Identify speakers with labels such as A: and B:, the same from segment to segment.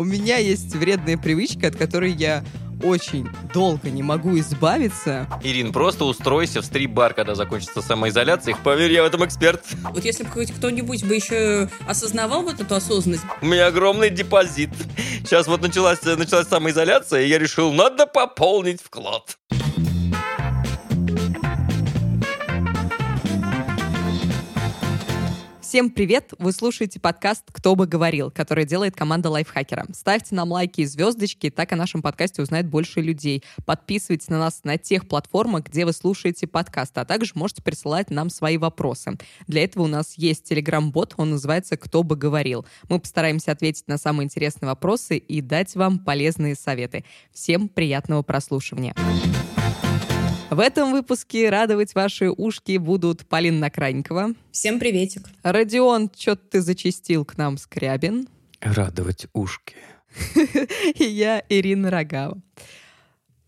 A: У меня есть вредная привычка, от которой я очень долго не могу избавиться.
B: Ирин, просто устройся в стрип-бар, когда закончится самоизоляция. Поверь, я в этом эксперт.
C: Вот если бы хоть кто-нибудь бы еще осознавал вот эту осознанность.
B: У меня огромный депозит. Сейчас вот началась, началась самоизоляция, и я решил, надо пополнить вклад.
A: Всем привет! Вы слушаете подкаст «Кто бы говорил», который делает команда Лайфхакера. Ставьте нам лайки и звездочки, так о нашем подкасте узнает больше людей. Подписывайтесь на нас на тех платформах, где вы слушаете подкаст, а также можете присылать нам свои вопросы. Для этого у нас есть телеграм-бот, он называется «Кто бы говорил». Мы постараемся ответить на самые интересные вопросы и дать вам полезные советы. Всем приятного прослушивания. В этом выпуске радовать ваши ушки будут Полина Накранникова.
C: Всем приветик.
A: Родион, что-то ты зачистил к нам, Скрябин.
B: Радовать ушки.
A: И я, Ирина Рогава.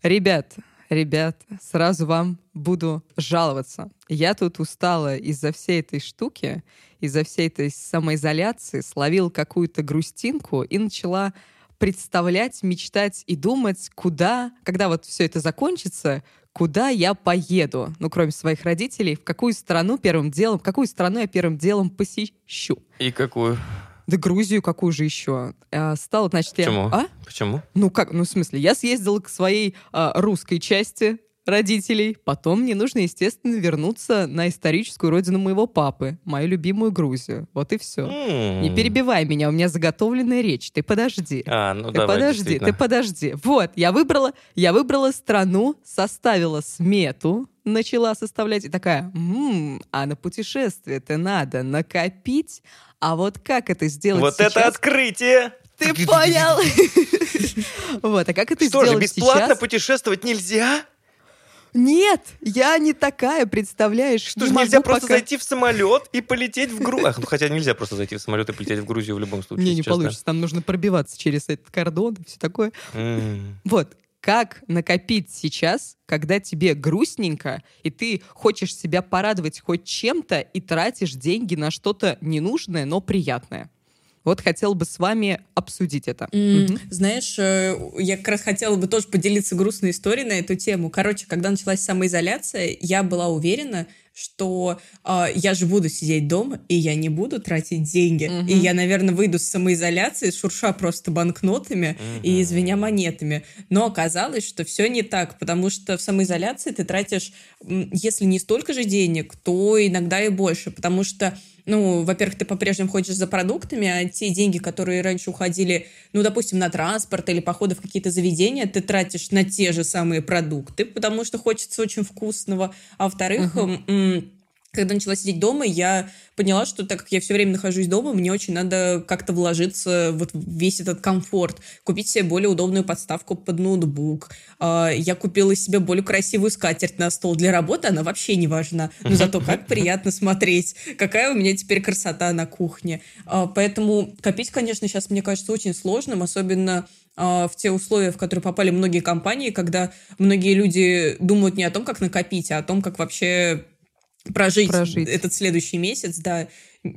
A: Ребят, ребят, сразу вам буду жаловаться. Я тут устала из-за всей этой штуки, из-за всей этой самоизоляции, словил какую-то грустинку и начала представлять, мечтать и думать, куда, когда вот все это закончится, куда я поеду, ну, кроме своих родителей, в какую страну первым делом, в какую страну я первым делом посещу.
B: И какую?
A: Да Грузию какую же еще? А, стало, значит,
B: Почему?
A: я... А?
B: Почему?
A: Ну как, ну в смысле, я съездила к своей а, русской части родителей. Потом мне нужно, естественно, вернуться на историческую родину моего папы, мою любимую Грузию. Вот и все. Не перебивай меня, у меня заготовленная речь. Ты подожди.
B: А, ну
A: Ты
B: давай,
A: подожди, ты подожди. Вот, я выбрала, я выбрала страну, составила смету, начала составлять и такая, «М, а на путешествие-то надо накопить, а вот как это сделать
B: Вот
A: сейчас?
B: это открытие!
A: Ты понял? Вот, а как это
B: Что же,
A: сделать
B: бесплатно
A: сейчас?
B: путешествовать нельзя?
A: Нет, я не такая, представляешь?
B: Что же, нельзя просто
A: пока.
B: зайти в самолет и полететь в Грузию? Ну, хотя нельзя просто зайти в самолет и полететь в Грузию в любом случае.
A: Не, не
B: честно.
A: получится. Там нужно пробиваться через этот кордон и все такое. Вот, как накопить сейчас, когда тебе грустненько, и ты хочешь себя порадовать хоть чем-то и тратишь деньги на что-то ненужное, но приятное? Вот хотел бы с вами обсудить это.
C: М,
A: Мгм.
C: Знаешь, э, я как раз хотела бы тоже поделиться грустной историей на эту тему. Короче, когда началась самоизоляция, я была уверена, что э, я же буду сидеть дома, и я не буду тратить деньги.
A: Мгм.
C: И я, наверное, выйду с самоизоляции, шурша просто банкнотами и
B: Мгм.
C: извиня монетами. Но оказалось, что все не так, потому что в самоизоляции ты тратишь, если не столько же денег, то иногда и больше, потому что ну, во-первых, ты по-прежнему ходишь за продуктами, а те деньги, которые раньше уходили, ну, допустим, на транспорт или походы в какие-то заведения, ты тратишь на те же самые продукты, потому что хочется очень вкусного. А во-вторых, м, когда начала сидеть дома, я поняла, что так как я все время нахожусь дома, мне очень надо как-то вложиться вот в весь этот комфорт, купить себе более удобную подставку под ноутбук. А, Я купила себе более красивую скатерть на стол для работы, она вообще не важна, но зато как приятно смотреть, какая у меня теперь красота на кухне. А, Поэтому копить, конечно, сейчас мне кажется очень сложным, особенно а, в те условия, в которые попали многие компании, когда многие люди думают не о том, как накопить, а о том, как вообще прожить,
A: Прожить.
C: этот следующий месяц, да.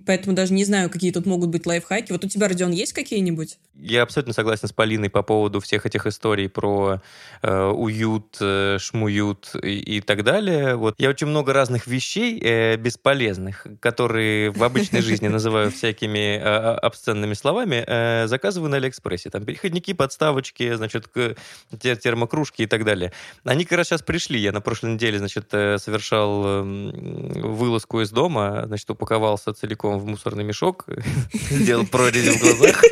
C: Поэтому даже не знаю, какие тут могут быть лайфхаки. Вот у тебя, Родион, есть какие-нибудь?
B: Я абсолютно согласен с Полиной по поводу всех этих историй про э, уют, э, шмуют и, и так далее. Вот я очень много разных вещей э, бесполезных, которые в обычной жизни называю всякими э, обсценными словами, э, заказываю на Алиэкспрессе. Там переходники, подставочки, значит, термокружки и так далее. Они как раз сейчас пришли. Я на прошлой неделе, значит, э, совершал эм, вылазку из дома, значит, упаковался целиком в мусорный мешок, сделал прорези в глазах,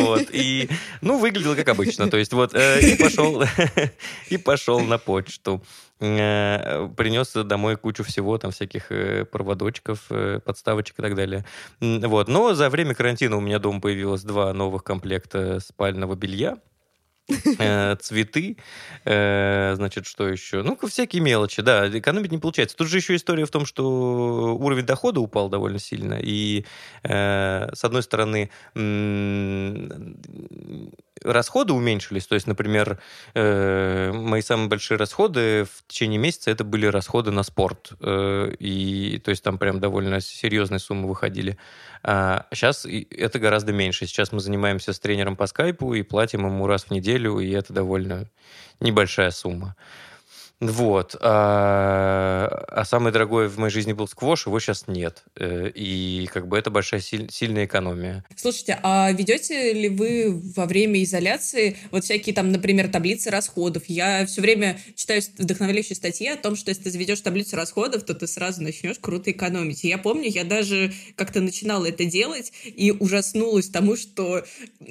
B: вот, и, ну, выглядело как обычно, то есть вот, э, и пошел, и пошел на почту. Э, Принес домой кучу всего, там всяких э, проводочков, подставочек и так далее. Вот. Но за время карантина у меня дома появилось два новых комплекта спального белья. э, цветы, э, значит, что еще? Ну, всякие мелочи, да, экономить не получается. Тут же еще история в том, что уровень дохода упал довольно сильно, и, э, с одной стороны, расходы уменьшились. То есть, например, мои самые большие расходы в течение месяца это были расходы на спорт. И, то есть там прям довольно серьезные суммы выходили. А сейчас это гораздо меньше. Сейчас мы занимаемся с тренером по скайпу и платим ему раз в неделю, и это довольно небольшая сумма. Вот. А, а самый дорогой в моей жизни был сквош, его сейчас нет. Э, и как бы это большая сильная экономия.
C: Слушайте, а ведете ли вы во время изоляции вот всякие там, например, таблицы расходов? Я все время читаю вдохновляющие статьи о том, что если ты заведешь таблицу расходов, то ты сразу начнешь круто экономить. И я помню, я даже как-то начинала это делать и ужаснулась тому, что,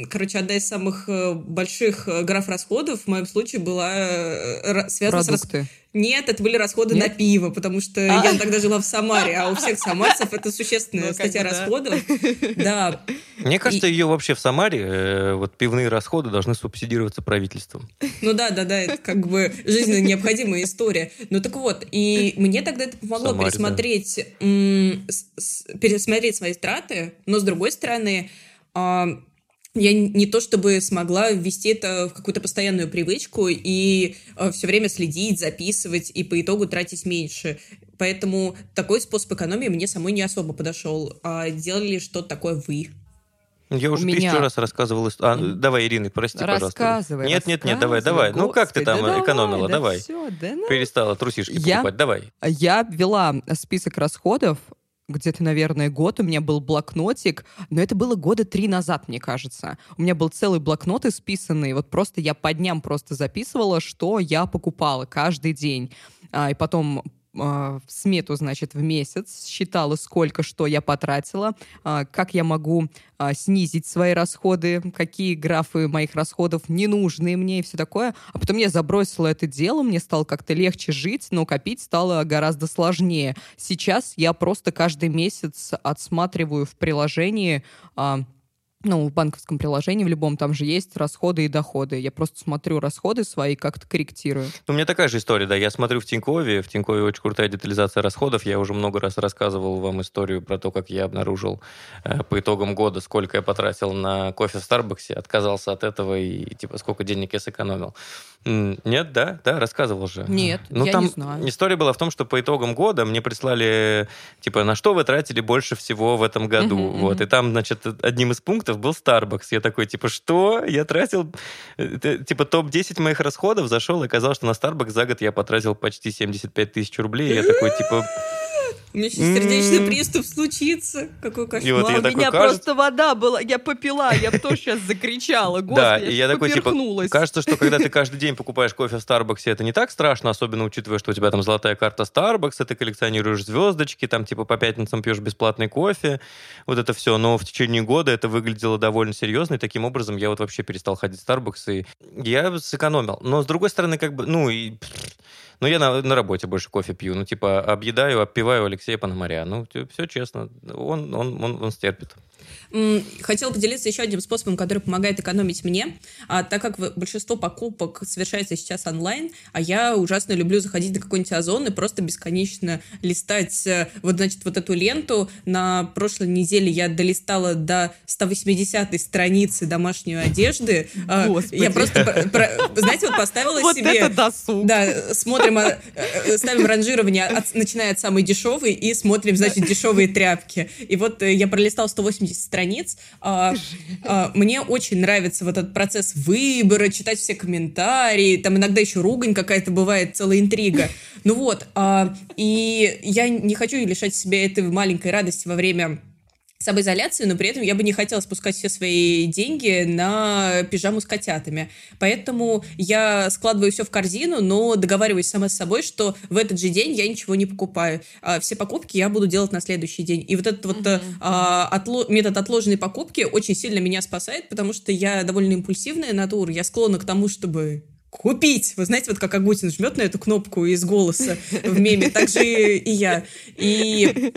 C: короче, одна из самых э, больших э, граф расходов в моем случае была связана Продукты. с нет, это были расходы Нет? на пиво, потому что а? я тогда жила в Самаре, а у всех самарцев это существенная ну, статья расходов. Да.
B: Мне кажется, ее вообще в Самаре, э, вот пивные расходы должны субсидироваться правительством.
C: Ну да, да, да, это как бы жизненно необходимая история. Ну так вот, и мне тогда это помогло пересмотреть, пересмотреть свои траты, но с другой стороны, а, я не то чтобы смогла ввести это в какую-то постоянную привычку и э, все время следить, записывать и по итогу тратить меньше. Поэтому такой способ экономии мне самой не особо подошел. А делали что-то такое вы?
B: Я уже меня... тысячу раз рассказывал. А, давай, Ирина, прости, пожалуйста. Нет, нет, нет, давай, давай. Господи, ну как ты там да экономила? Давай. Да давай. Все, да ну... Перестала трусишки я... покупать, давай.
A: Я вела список расходов где-то, наверное, год у меня был блокнотик, но это было года три назад, мне кажется. У меня был целый блокнот исписанный, вот просто я по дням просто записывала, что я покупала каждый день. А, и потом а, смету, значит, в месяц, считала, сколько что я потратила, а, как я могу а, снизить свои расходы, какие графы моих расходов ненужные мне и все такое. А потом я забросила это дело, мне стало как-то легче жить, но копить стало гораздо сложнее. Сейчас я просто каждый месяц отсматриваю в приложении ну, в банковском приложении в любом там же есть расходы и доходы. Я просто смотрю расходы свои, как-то корректирую.
B: Ну, у меня такая же история, да. Я смотрю в Тинькове, в Тинькове очень крутая детализация расходов. Я уже много раз рассказывал вам историю про то, как я обнаружил э, по итогам года, сколько я потратил на кофе в Старбаксе, отказался от этого и, типа, сколько денег я сэкономил. Нет, да, да, рассказывал же.
A: Нет, ну, я там не знаю.
B: История была в том, что по итогам года мне прислали, типа, на что вы тратили больше всего в этом году. Uh-huh, вот, uh-huh. и там, значит, одним из пунктов был Starbucks. Я такой, типа, что? Я тратил, типа, топ-10 моих расходов зашел, и оказалось, что на Starbucks за год я потратил почти 75 тысяч рублей. Я такой, типа,
C: у меня сейчас сердечный приступ случится. Какой кошмар. Вот
A: я У меня просто вода была, я попила, я бы тоже сейчас закричала. Господи, да, и я такой, типа,
B: кажется, что когда ты каждый день покупаешь кофе в Старбаксе, это не так страшно, особенно учитывая, что у тебя там золотая карта Starbucks, ты коллекционируешь звездочки, там, типа, по пятницам пьешь бесплатный кофе, вот это все. Но в течение года это выглядело довольно серьезно, и таким образом я вот вообще перестал ходить в Starbucks, и я сэкономил. Но, с другой стороны, как бы, ну, и ну, я на, на работе больше кофе пью. Ну, типа, объедаю, обпиваю Алексея Пономаря. Ну, все честно. Он, он, он, он стерпит.
C: Хотела поделиться еще одним способом, который помогает экономить мне. А, так как большинство покупок совершается сейчас онлайн, а я ужасно люблю заходить на какой-нибудь озон и просто бесконечно листать э, вот, значит, вот эту ленту. На прошлой неделе я долистала до 180 страницы домашней одежды. А, Господи. Я просто, знаете, вот поставила
A: вот
C: себе...
A: это досуг.
C: Да, смотрим, э, э, ставим ранжирование, начиная от самой дешевой, и смотрим, значит, дешевые тряпки. И вот я пролистала 180 страниц. А, а, мне очень нравится вот этот процесс выбора, читать все комментарии, там иногда еще ругань какая-то бывает, целая интрига. Ну вот, а, и я не хочу лишать себя этой маленькой радости во время самоизоляции, но при этом я бы не хотела спускать все свои деньги на пижаму с котятами. Поэтому я складываю все в корзину, но договариваюсь сама с собой, что в этот же день я ничего не покупаю. А все покупки я буду делать на следующий день. И вот этот вот uh-huh. а, отло- метод отложенной покупки очень сильно меня спасает, потому что я довольно импульсивная натура, я склонна к тому, чтобы купить. Вы знаете, вот как Агутин жмет на эту кнопку из голоса в меме, так же и я. И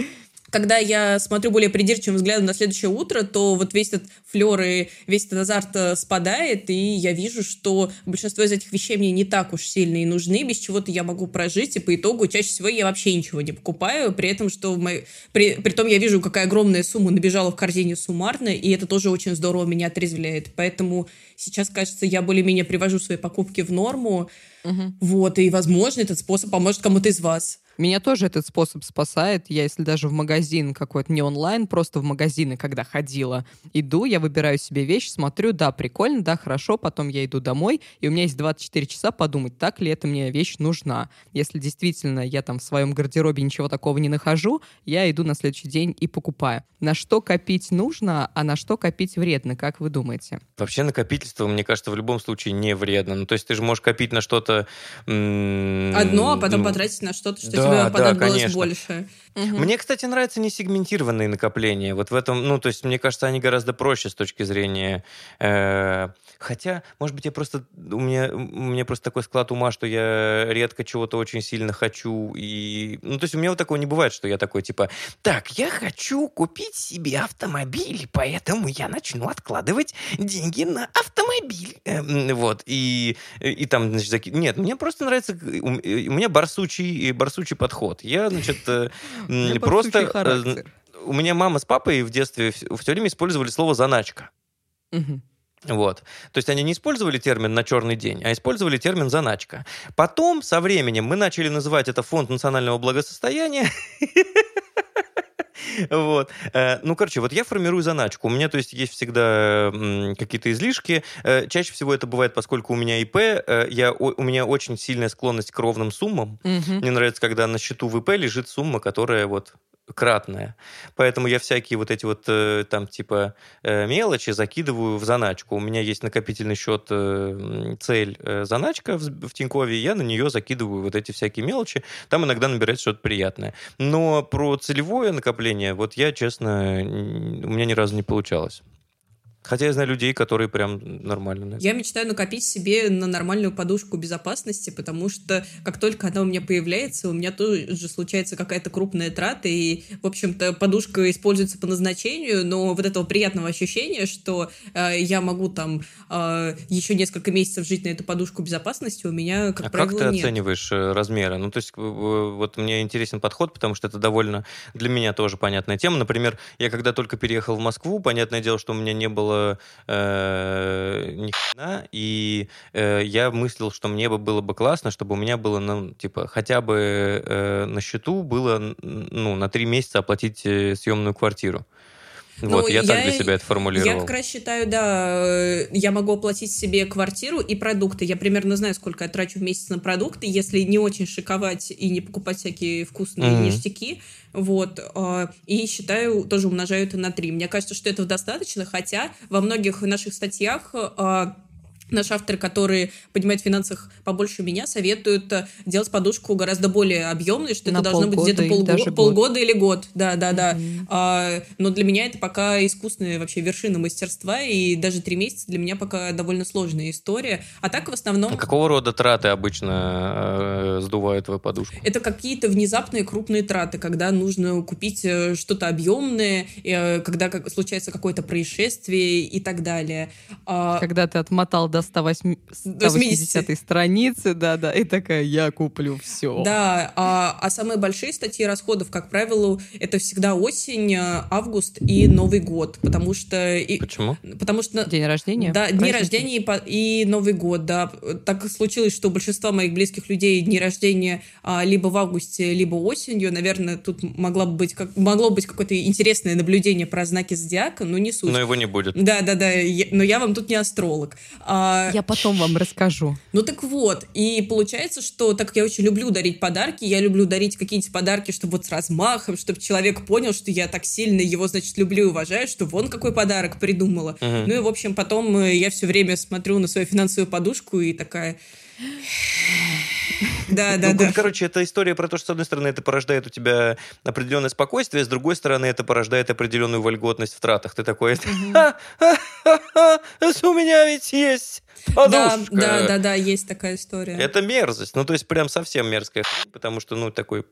C: когда я смотрю более придирчивым взглядом на следующее утро, то вот весь этот флер и весь этот азарт э, спадает, и я вижу, что большинство из этих вещей мне не так уж сильно и нужны, без чего-то я могу прожить, и по итогу чаще всего я вообще ничего не покупаю, при этом, что мой... при... при том я вижу, какая огромная сумма набежала в корзине суммарно, и это тоже очень здорово меня отрезвляет. Поэтому сейчас, кажется, я более-менее привожу свои покупки в норму, угу. вот, и, возможно, этот способ поможет кому-то из вас.
A: Меня тоже этот способ спасает. Я, если даже в магазин какой-то, не онлайн, просто в магазины, когда ходила, иду, я выбираю себе вещь, смотрю, да, прикольно, да, хорошо, потом я иду домой, и у меня есть 24 часа подумать, так ли эта мне вещь нужна. Если действительно я там в своем гардеробе ничего такого не нахожу, я иду на следующий день и покупаю. На что копить нужно, а на что копить вредно, как вы думаете?
B: Вообще накопительство, мне кажется, в любом случае не вредно. Ну, то есть ты же можешь копить на что-то...
C: Одно, а потом потратить на что-то, что да, тебя да, понадобилось больше.
B: Угу. Мне, кстати, нравятся не сегментированные накопления. Вот в этом, ну, то есть, мне кажется, они гораздо проще с точки зрения... Э, хотя, может быть, я просто... У меня, у меня просто такой склад ума, что я редко чего-то очень сильно хочу. И, ну, то есть, у меня вот такого не бывает, что я такой, типа, так, я хочу купить себе автомобиль, поэтому я начну откладывать деньги на автомобиль. Э, вот. И, и там, значит, заки... Нет, мне просто нравится... У, у меня барсучий, барсучий подход. Я, значит, просто... Э. У меня мама с папой в детстве все время использовали слово «заначка». Угу. Вот. То есть они не использовали термин «на черный день», а использовали термин «заначка». Потом, со временем, мы начали называть это фонд национального благосостояния. Вот. Э, ну, короче, вот я формирую заначку. У меня, то есть, есть всегда какие-то излишки. Э, чаще всего это бывает, поскольку у меня ИП, э, я, у меня очень сильная склонность к ровным суммам. Мне нравится, когда на счету в ИП лежит сумма, которая вот кратная. Поэтому я всякие вот эти вот э, там типа э, мелочи закидываю в заначку. У меня есть накопительный счет э, цель заначка в, в Тинькове, я на нее закидываю вот эти всякие мелочи. Там иногда набирается что-то приятное. Но про целевое накопление, вот я, честно, у меня ни разу не получалось. Хотя я знаю людей, которые прям нормально.
C: Я мечтаю накопить себе на нормальную подушку безопасности, потому что как только она у меня появляется, у меня тоже случается какая-то крупная трата, и, в общем-то, подушка используется по назначению, но вот этого приятного ощущения, что э, я могу там э, еще несколько месяцев жить на эту подушку безопасности, у меня, как
B: а
C: правило,
B: как ты
C: нет.
B: оцениваешь э, размеры? Ну, то есть, вот мне интересен подход, потому что это довольно для меня тоже понятная тема. Например, я когда только переехал в Москву, понятное дело, что у меня не было было э, ни хрена, и э, я мыслил, что мне бы было бы классно, чтобы у меня было, ну, типа, хотя бы э, на счету было, ну, на три месяца оплатить э, съемную квартиру. Ну, вот, я, я так для себя это формулировал.
C: Я как раз считаю, да, э, я могу оплатить себе квартиру и продукты. Я примерно знаю, сколько я трачу в месяц на продукты, если не очень шиковать и не покупать всякие вкусные mm-hmm. ништяки. Вот. Э, и считаю, тоже умножаю это на 3. Мне кажется, что этого достаточно, хотя во многих наших статьях э, Наши авторы, которые понимают в финансах побольше меня, советуют э, делать подушку гораздо более объемной, что На это должно быть где-то полго- полгода или год. Да, да, да. Mm-hmm. А, но для меня это пока искусственная вообще вершина мастерства, и даже три месяца для меня пока довольно сложная история. А так в основном... А
B: какого рода траты обычно э, сдувают твою подушку?
C: Это какие-то внезапные крупные траты, когда нужно купить э, что-то объемное, э, когда как, случается какое-то происшествие и так далее.
A: А... Когда ты отмотал до 108, 180 страницы, да-да, и такая, я куплю все.
C: Да, а, а самые большие статьи расходов, как правило, это всегда осень, август и Новый год, потому что... И,
B: Почему?
C: Потому что...
A: День рождения?
C: Да, дни рождения и, и Новый год, да. Так случилось, что у большинства моих близких людей дни рождения а, либо в августе, либо осенью. Наверное, тут могла бы быть, как, могло быть какое-то интересное наблюдение про знаки зодиака, но не суть.
B: Но его не будет.
C: Да, да, да, но я вам тут не астролог. А,
A: а, я потом вам расскажу.
C: Ну так вот, и получается, что так как я очень люблю дарить подарки, я люблю дарить какие-нибудь подарки, чтобы вот с размахом, чтобы человек понял, что я так сильно его, значит, люблю и уважаю, что вон какой подарок придумала. Угу. Ну и, в общем, потом э, я все время смотрю на свою финансовую подушку и такая... Да, да, ну, да.
B: Короче, это история про то, что, с одной стороны, это порождает у тебя определенное спокойствие, с другой стороны, это порождает определенную вольготность в тратах. Ты такой, у меня ведь есть
C: подушка. Да, да, да, да, есть такая история.
B: Это мерзость. Ну, то есть, прям совсем мерзкая потому что, ну, такой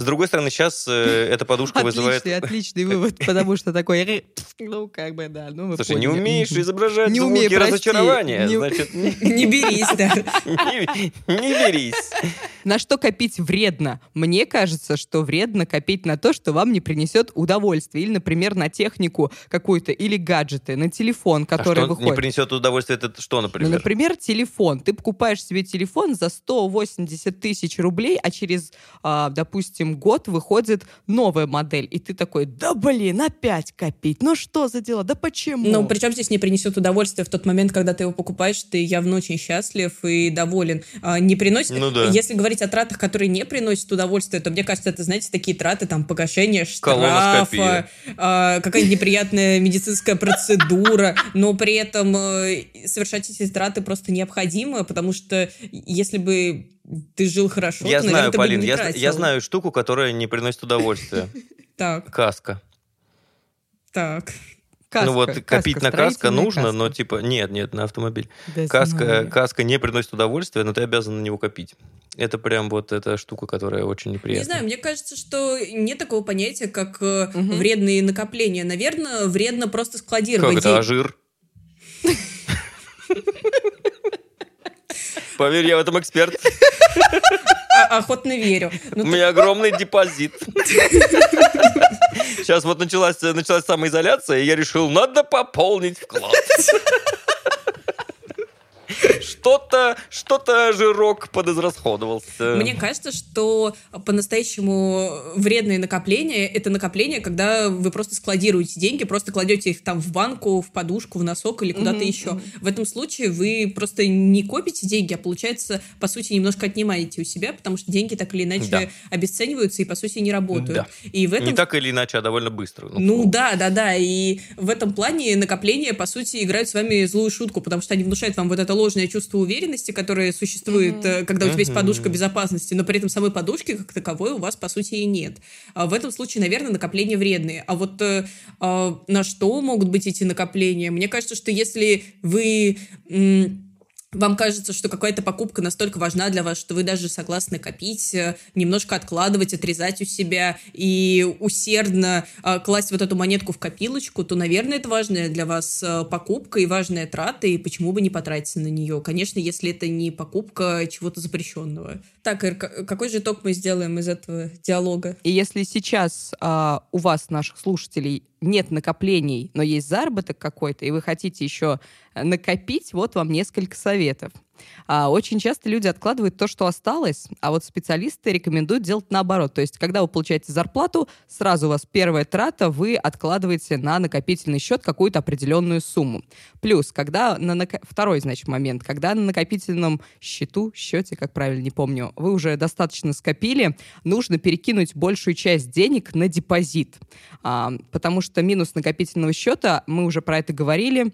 B: С другой стороны, сейчас э, эта подушка вызывает...
A: Отличный, отличный вывод, потому что такой, ну, как бы, да, ну,
B: Слушай, не
A: поняли.
B: умеешь
A: Мгм.
B: изображать
A: Не
B: звуки
A: умею, прости.
B: разочарования,
A: Не-
B: значит, не,
C: Не берись, да.
B: не- не берись.
A: На что копить вредно? Мне кажется, что вредно копить на то, что вам не принесет удовольствие. Или, например, на технику какую-то, или гаджеты, на телефон,
B: А
A: который
B: что не
A: выходит.
B: принесет удовольствие, это что,
A: Ну,
B: например?
A: например, телефон. Ты покупаешь себе телефон за 180 тысяч рублей, а через, а, допустим, год выходит новая модель. И ты такой, да блин, опять копить. Ну что за дело? Да почему?
C: Ну, причем здесь не принесет удовольствия в тот момент, когда ты его покупаешь, ты явно очень счастлив и доволен. А, Не приносит...
B: Ну да.
C: Если говорить о тратах, которые не приносят удовольствия, то мне кажется, это, знаете, такие траты, там, погашение штрафа, а, какая-нибудь неприятная медицинская процедура, но при этом э, совершать эти траты просто необходимо, потому что если бы ты жил хорошо,
B: Я
C: наверное,
B: знаю,
C: ты бы
B: Полин,
C: не
B: я,
C: тратил.
B: я знаю штуку, которая не приносит удовольствия.
C: Так,
B: Каска.
C: так.
A: Каска,
B: ну вот
A: каска,
B: копить на каска нужно,
A: каска.
B: но типа нет, нет, на автомобиль.
A: Да
B: Каска,
A: знаю.
B: каска не приносит удовольствия, но ты обязан на него копить. Это прям вот эта штука, которая очень неприятная.
C: Не знаю, мне кажется, что нет такого понятия, как
A: Мгм.
C: вредные накопления. Наверное, вредно просто
B: Как
C: складировать
B: это,
C: деньги.
B: а жир? Поверь, я в этом эксперт.
C: А- охотно верю. Ну,
B: У меня огромный депозит. Сейчас вот началась, началась самоизоляция, и я решил, надо пополнить вклад. Что-то, что-то жирок подизрасходовался.
C: Мне кажется, что по-настоящему вредные накопления – это накопления, когда вы просто складируете деньги, просто кладете их там в банку, в подушку, в носок или куда-то
A: Мгм,
C: еще. В этом случае вы просто не копите деньги, а получается, по сути, немножко отнимаете у себя, потому что деньги так или иначе
B: Да.
C: обесцениваются и, по сути, не работают.
B: Да.
C: И в этом
B: Не так или иначе, а довольно быстро.
C: Ну да, да, да. И в этом плане накопления, по сути, играют с вами злую шутку, потому что они внушают вам вот это ложное чувство уверенности, которое существует, э, когда у тебя есть подушка безопасности, но при этом самой подушки как таковой у вас, по сути, и нет. А в этом случае, наверное, накопления вредные. А вот э, а, на что могут быть эти накопления? Мне кажется, что если вы... м, вам кажется, что какая-то покупка настолько важна для вас, что вы даже согласны копить, э, немножко откладывать, отрезать у себя и усердно э, класть вот эту монетку в копилочку, то, наверное, это важная для вас э, покупка и важная трата, и почему бы не потратиться на нее? Конечно, если это не покупка чего-то запрещенного. Так, Ир, какой же итог мы сделаем из этого диалога?
A: И если сейчас а, у вас, наших слушателей, нет накоплений, но есть заработок какой-то, и вы хотите еще накопить, вот вам несколько советов. А, очень часто люди откладывают то, что осталось, а вот специалисты рекомендуют делать наоборот. То есть, когда вы получаете зарплату, сразу у вас первая трата, вы откладываете на накопительный счет какую-то определенную сумму. Плюс, когда на нако- второй, значит, момент, когда на накопительном счету, счете, как правильно, не помню, вы уже достаточно скопили, нужно перекинуть большую часть денег на депозит. А, потому что минус накопительного счета, мы уже про это говорили,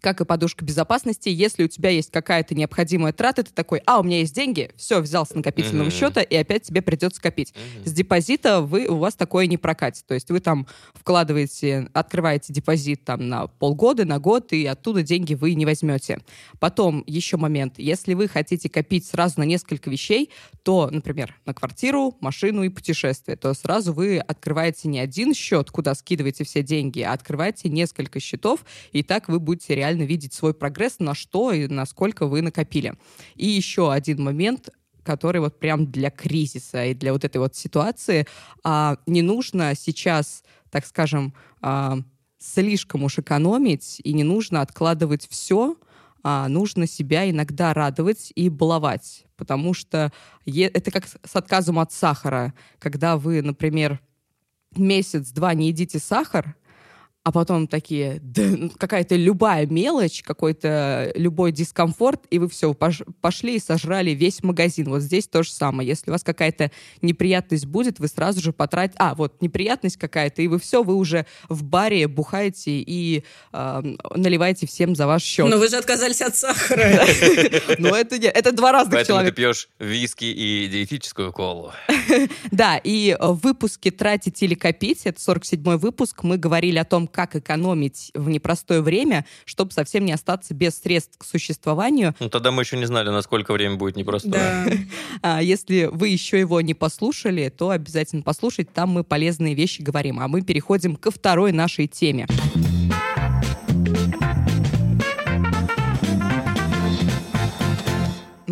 A: как и подушка безопасности, если у тебя есть какая-то необходимая трата, ты такой, а, у меня есть деньги, все, взял с накопительного
B: Мгм.
A: счета, и опять тебе придется копить.
B: Мгм.
A: С депозита вы, у вас такое не прокатит. То есть вы там вкладываете, открываете депозит там на полгода, на год, и оттуда деньги вы не возьмете. Потом еще момент. Если вы хотите копить сразу на несколько вещей, то, например, на квартиру, машину и путешествие, то сразу вы открываете не один счет, куда скидываете все деньги, а открываете несколько счетов, и так вы будете реально видеть свой прогресс, на что и насколько вы накопили. И еще один момент, который вот прям для кризиса и для вот этой вот ситуации. А, не нужно сейчас, так скажем, а, слишком уж экономить и не нужно откладывать все, а нужно себя иногда радовать и баловать, потому что это как с отказом от сахара, когда вы, например, месяц-два не едите сахар, а потом такие, да, ну, какая-то любая мелочь, какой-то любой дискомфорт, и вы все, пошли и сожрали весь магазин. Вот здесь то же самое. Если у вас какая-то неприятность будет, вы сразу же потратите... А, вот неприятность какая-то, и вы все, вы уже в баре бухаете и э, наливаете всем за ваш счет.
C: Но вы же отказались от сахара.
A: Ну, это не- это два разных
B: Поэтому ты
A: человека.
B: пьешь виски и диетическую колу.
A: Да, и э, в выпуске «Тратить или копить», это 47-й выпуск, мы говорили о том, как экономить в непростое время, чтобы совсем не остаться без средств к существованию.
B: Ну, тогда мы еще не знали, насколько время будет непростое.
C: Да.
A: А если вы еще его не послушали, то обязательно послушайте, там мы полезные вещи говорим. А мы переходим ко второй нашей теме.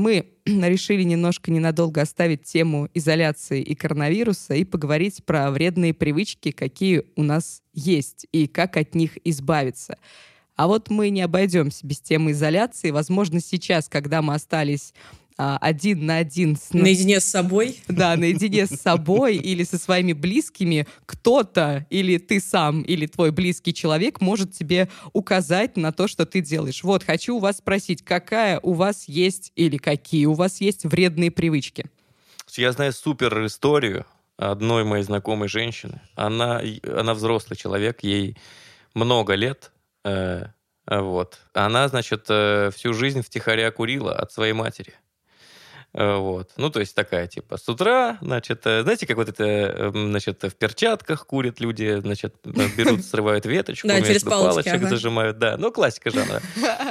A: Мы решили немножко ненадолго оставить тему изоляции и коронавируса и поговорить про вредные привычки, какие у нас есть, и как от них избавиться. А вот мы не обойдемся без темы изоляции. Возможно, сейчас, когда мы остались один на один с...
C: Наедине с собой?
A: Да, наедине с собой или со своими близкими, кто-то или ты сам, или твой близкий человек может тебе указать на то, что ты делаешь. Вот, хочу у вас спросить, какая у вас есть или какие у вас есть вредные привычки?
B: Я знаю супер историю одной моей знакомой женщины. Она, она взрослый человек, ей много лет, э, вот. Она, значит, э, всю жизнь втихаря курила от своей матери. Э, вот. Ну, то есть такая, типа, с утра, значит, э, знаете, как вот это, эм, значит, в перчатках курят люди, значит, берут, срывают веточку,
C: да, через
B: палочек ага. зажимают, да, ну, классика жанра.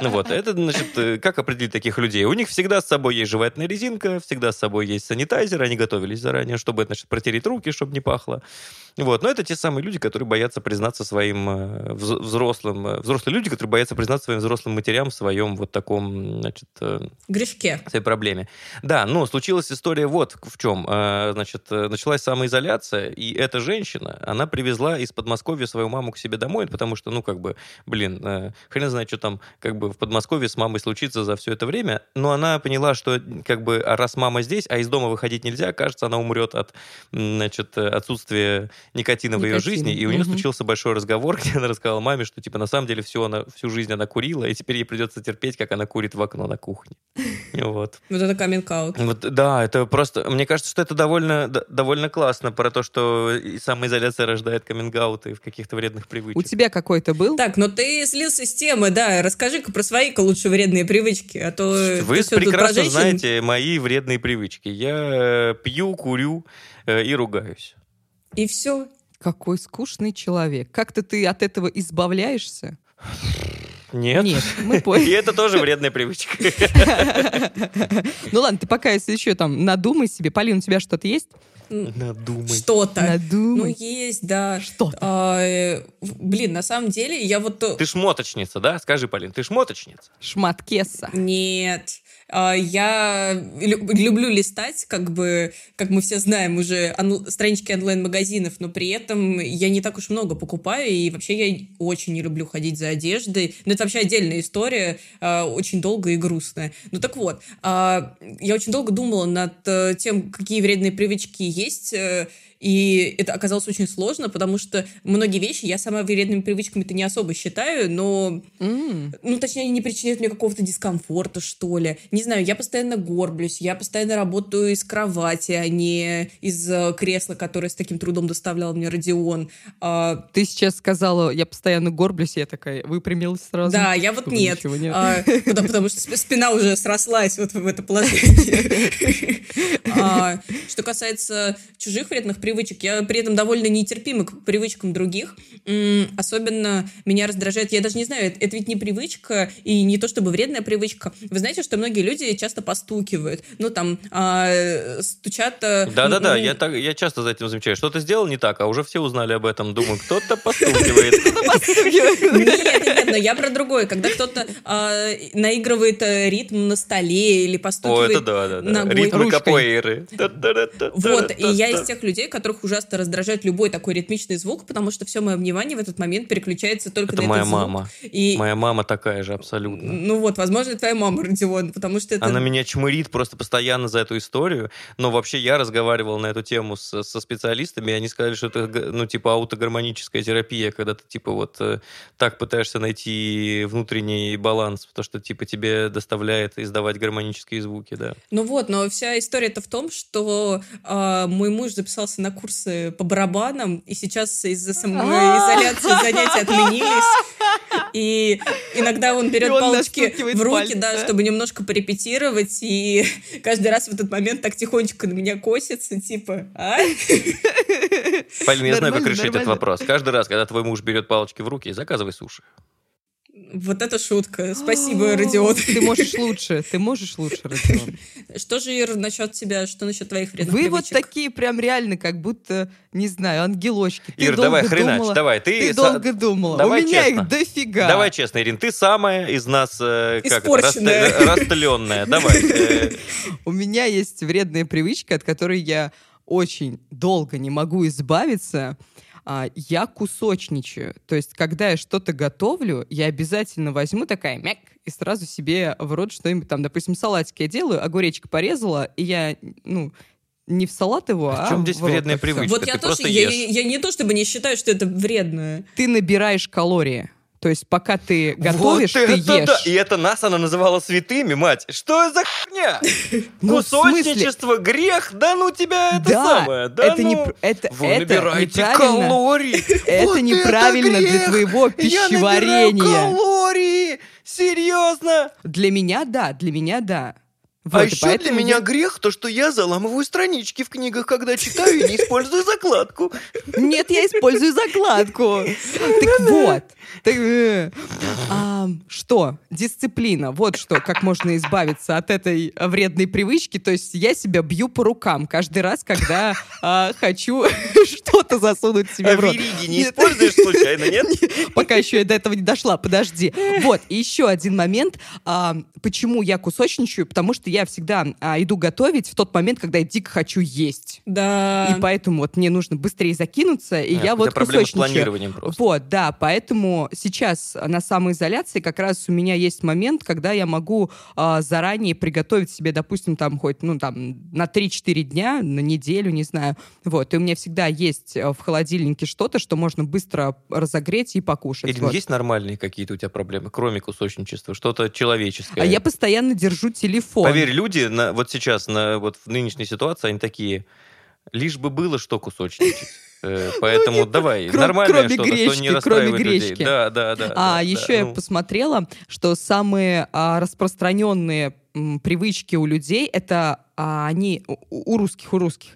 B: Ну вот, это, значит, э, как определить таких людей? У них всегда с собой есть жевательная резинка, всегда с собой есть санитайзер, они готовились заранее, чтобы, значит, протереть руки, чтобы не пахло. Вот. Но это те самые люди, которые боятся признаться своим э, взрослым... Э, взрослые люди, которые боятся признаться своим взрослым матерям в своем вот таком, значит... Э,
C: Грешке.
B: Своей проблеме. Да, но случилась история вот в чем. Значит, началась самоизоляция, и эта женщина, она привезла из Подмосковья свою маму к себе домой, потому что, ну, как бы, блин, хрен знает, что там, как бы, в Подмосковье с мамой случится за все это время, но она поняла, что, как бы, раз мама здесь, а из дома выходить нельзя, кажется, она умрет от, значит, отсутствия никотина в ее жизни, и у нее угу. случился большой разговор, где она рассказала маме, что типа на самом деле все она всю жизнь она курила, и теперь ей придется терпеть, как она курит в окно на кухне. Вот.
C: Вот это каминг
B: Вот, да, это просто... Мне кажется, что это довольно, довольно классно про то, что самоизоляция рождает каминг в каких-то вредных привычках.
A: У тебя какой-то был?
C: Так, но ты слился с темы, да. Расскажи-ка про свои-ка лучше вредные привычки, а то...
B: Вы прекрасно знаете мои вредные привычки. Я пью, курю э, и ругаюсь.
C: И все.
A: Какой скучный человек. Как-то ты от этого избавляешься?
B: Нет.
A: Нет, мы поняли.
B: И это тоже вредная привычка.
A: Ну ладно, ты пока если еще там надумай себе. Полин, у тебя что-то есть?
B: Надумай.
C: Что-то.
A: Надумай.
C: Ну, есть, да.
A: Что-то.
C: А, э, блин, на самом деле, я вот...
B: Ты шмоточница, да? Скажи, Полин, ты шмоточница?
A: Шматкеса.
C: Нет. А, я люблю листать, как бы, как мы все знаем, уже странички онлайн-магазинов, но при этом я не так уж много покупаю, и вообще я очень не люблю ходить за одеждой. Но это вообще отдельная история, а, очень долгая и грустная. Ну так вот, а, я очень долго думала над э, тем, какие вредные привычки есть, э, и это оказалось очень сложно, потому что многие вещи я сама вредными привычками-то не особо считаю, но, mm. ну, точнее, они не причиняют мне какого-то дискомфорта, что ли. Не знаю, я постоянно горблюсь, я постоянно работаю из кровати, а не из э, кресла, которое с таким трудом доставлял мне Родион.
A: А... Ты сейчас сказала, я постоянно горблюсь, я такая выпрямилась сразу.
C: Да, я вот нет. нет. А, потому, что спина уже срослась вот в это положение. А, что касается чужих вредных привычек, привычек. Я при этом довольно нетерпима к привычкам других. Особенно меня раздражает, я даже не знаю, это ведь не привычка и не то чтобы вредная привычка. Вы знаете, что многие люди часто постукивают. Ну, там, а, стучат...
B: Э, Да-да-да, я, так, я часто за этим замечаю. Что-то сделал не так, а уже все узнали об этом. Думаю, кто-то постукивает.
C: Нет, нет, но я про другое. Когда кто-то а, наигрывает э, ритм на столе или постукивает да.
B: Ритмы капоэйры.
C: Вот, и я из тех людей, которых ужасно раздражает любой такой ритмичный звук, потому что все мое внимание в этот момент переключается только
B: это
C: на
B: моя
C: этот
B: звук. мама. И... Моя мама такая же абсолютно.
C: Ну вот, возможно, твоя мама, Родион, потому что это...
B: Она меня чмырит просто постоянно за эту историю, но вообще я разговаривал на эту тему с, со специалистами, и они сказали, что это, ну, типа, аутогармоническая терапия, когда ты, типа, вот э, так пытаешься найти внутренний баланс, потому что, типа, тебе доставляет издавать гармонические звуки, да.
C: Ну вот, но вся история-то в том, что э, мой муж записался на на курсы по барабанам, и сейчас из-за самоизоляции занятия отменились. И иногда он берет
A: он
C: палочки в руки,
A: пальцем,
C: да,
A: да?
C: чтобы немножко порепетировать, и каждый раз в этот момент так тихонечко на меня косится, типа, а?
B: Полин, я знаю, как
A: Нормально,
B: решить этот вопрос. Каждый раз, когда твой муж берет палочки в руки, заказывай суши.
C: Вот это шутка. Спасибо, Родион.
A: Ты можешь лучше, ты можешь лучше, Родион.
C: Что же, Ир, насчет тебя? Что насчет твоих вредных
A: Вы вот такие прям реально, как будто, не знаю, ангелочки. Ты
B: Ир, давай, хренач,
A: думала-
B: давай. Ты,
A: долго думала.
B: Давай
A: У меня
B: честно.
A: их дофига.
B: Давай честно, Ирин, ты самая из нас э, как это,
C: Испорченная.
B: раста- растленная. Давай. э,
A: У меня есть вредная привычка, от которой я очень долго не могу избавиться. А, Я кусочничаю. То есть, когда я что-то готовлю, я обязательно возьму такая мяк и сразу себе в рот что-нибудь там, допустим, салатик я делаю, огуречек порезала, и я, ну, не в салат его,
B: А
A: а
B: в чем здесь
A: в
B: вредная привычка?
C: Вот я
B: ты
C: тоже,
B: просто
C: я,
B: ешь.
C: я не то чтобы не считаю, что это вредно.
A: Ты набираешь калории. То есть, пока ты готовишь,
B: вот
A: ты ешь.
B: да! И это нас она называла святыми, мать. Что за хуйня?
A: Ну?
B: Кусочничество, грех? Да ну тебя это самое. Да
A: это, не,
B: ну.
A: это,
B: Вы набираете калорий.
A: Это неправильно для твоего
B: Я
A: пищеварения.
B: калории. Серьезно?
A: Для меня да, для меня да.
B: а
A: Вот, и
B: еще для меня
A: я-
B: грех то, что я заламываю странички в книгах, когда читаю и не использую закладку.
A: Нет, я использую закладку. Так вот. Э, что? Дисциплина. Вот что, как можно избавиться от этой вредной привычки. То есть я себя бью по рукам каждый раз, когда а, хочу что-то засунуть себе
B: А
A: в рот.
B: вериги не используешь случайно, нет?
A: Пока еще я до этого не дошла, подожди. Вот, и еще один момент. а, почему я кусочничаю? Потому что я всегда иду готовить в тот момент, когда я дико хочу есть.
C: Да.
A: И поэтому вот мне нужно быстрее закинуться, и я вот
B: проблема с
A: кусочничаю.
B: планированием просто.
A: Вот, да, поэтому сейчас на самоизоляции как раз у меня есть момент, когда я могу а, заранее приготовить себе, допустим, там хоть, ну, там, на 3-4 дня, на неделю, не знаю. Вот, и у меня всегда есть э, в холодильнике что-то, что можно быстро разогреть и покушать.
B: Ирин,
A: вот.
B: есть нормальные какие-то у тебя проблемы, кроме кусочничества? Что-то человеческое?
A: А я постоянно держу телефон.
B: Поверь, люди на, вот сейчас, на, вот в нынешней ситуации, они такие, лишь бы было что кусочничать. Э, Поэтому давай,
A: Ну, кро-
B: нормальное
A: кроме
B: что-то, что
A: гречки,
B: не
A: кроме
B: расстраивает людей.
A: гречки.
B: Да, да, да.
A: А
B: да,
A: еще
B: да,
A: я
B: ну.
A: посмотрела, что самые а, распространенные м, привычки у людей это а, они у, у русских, у русских.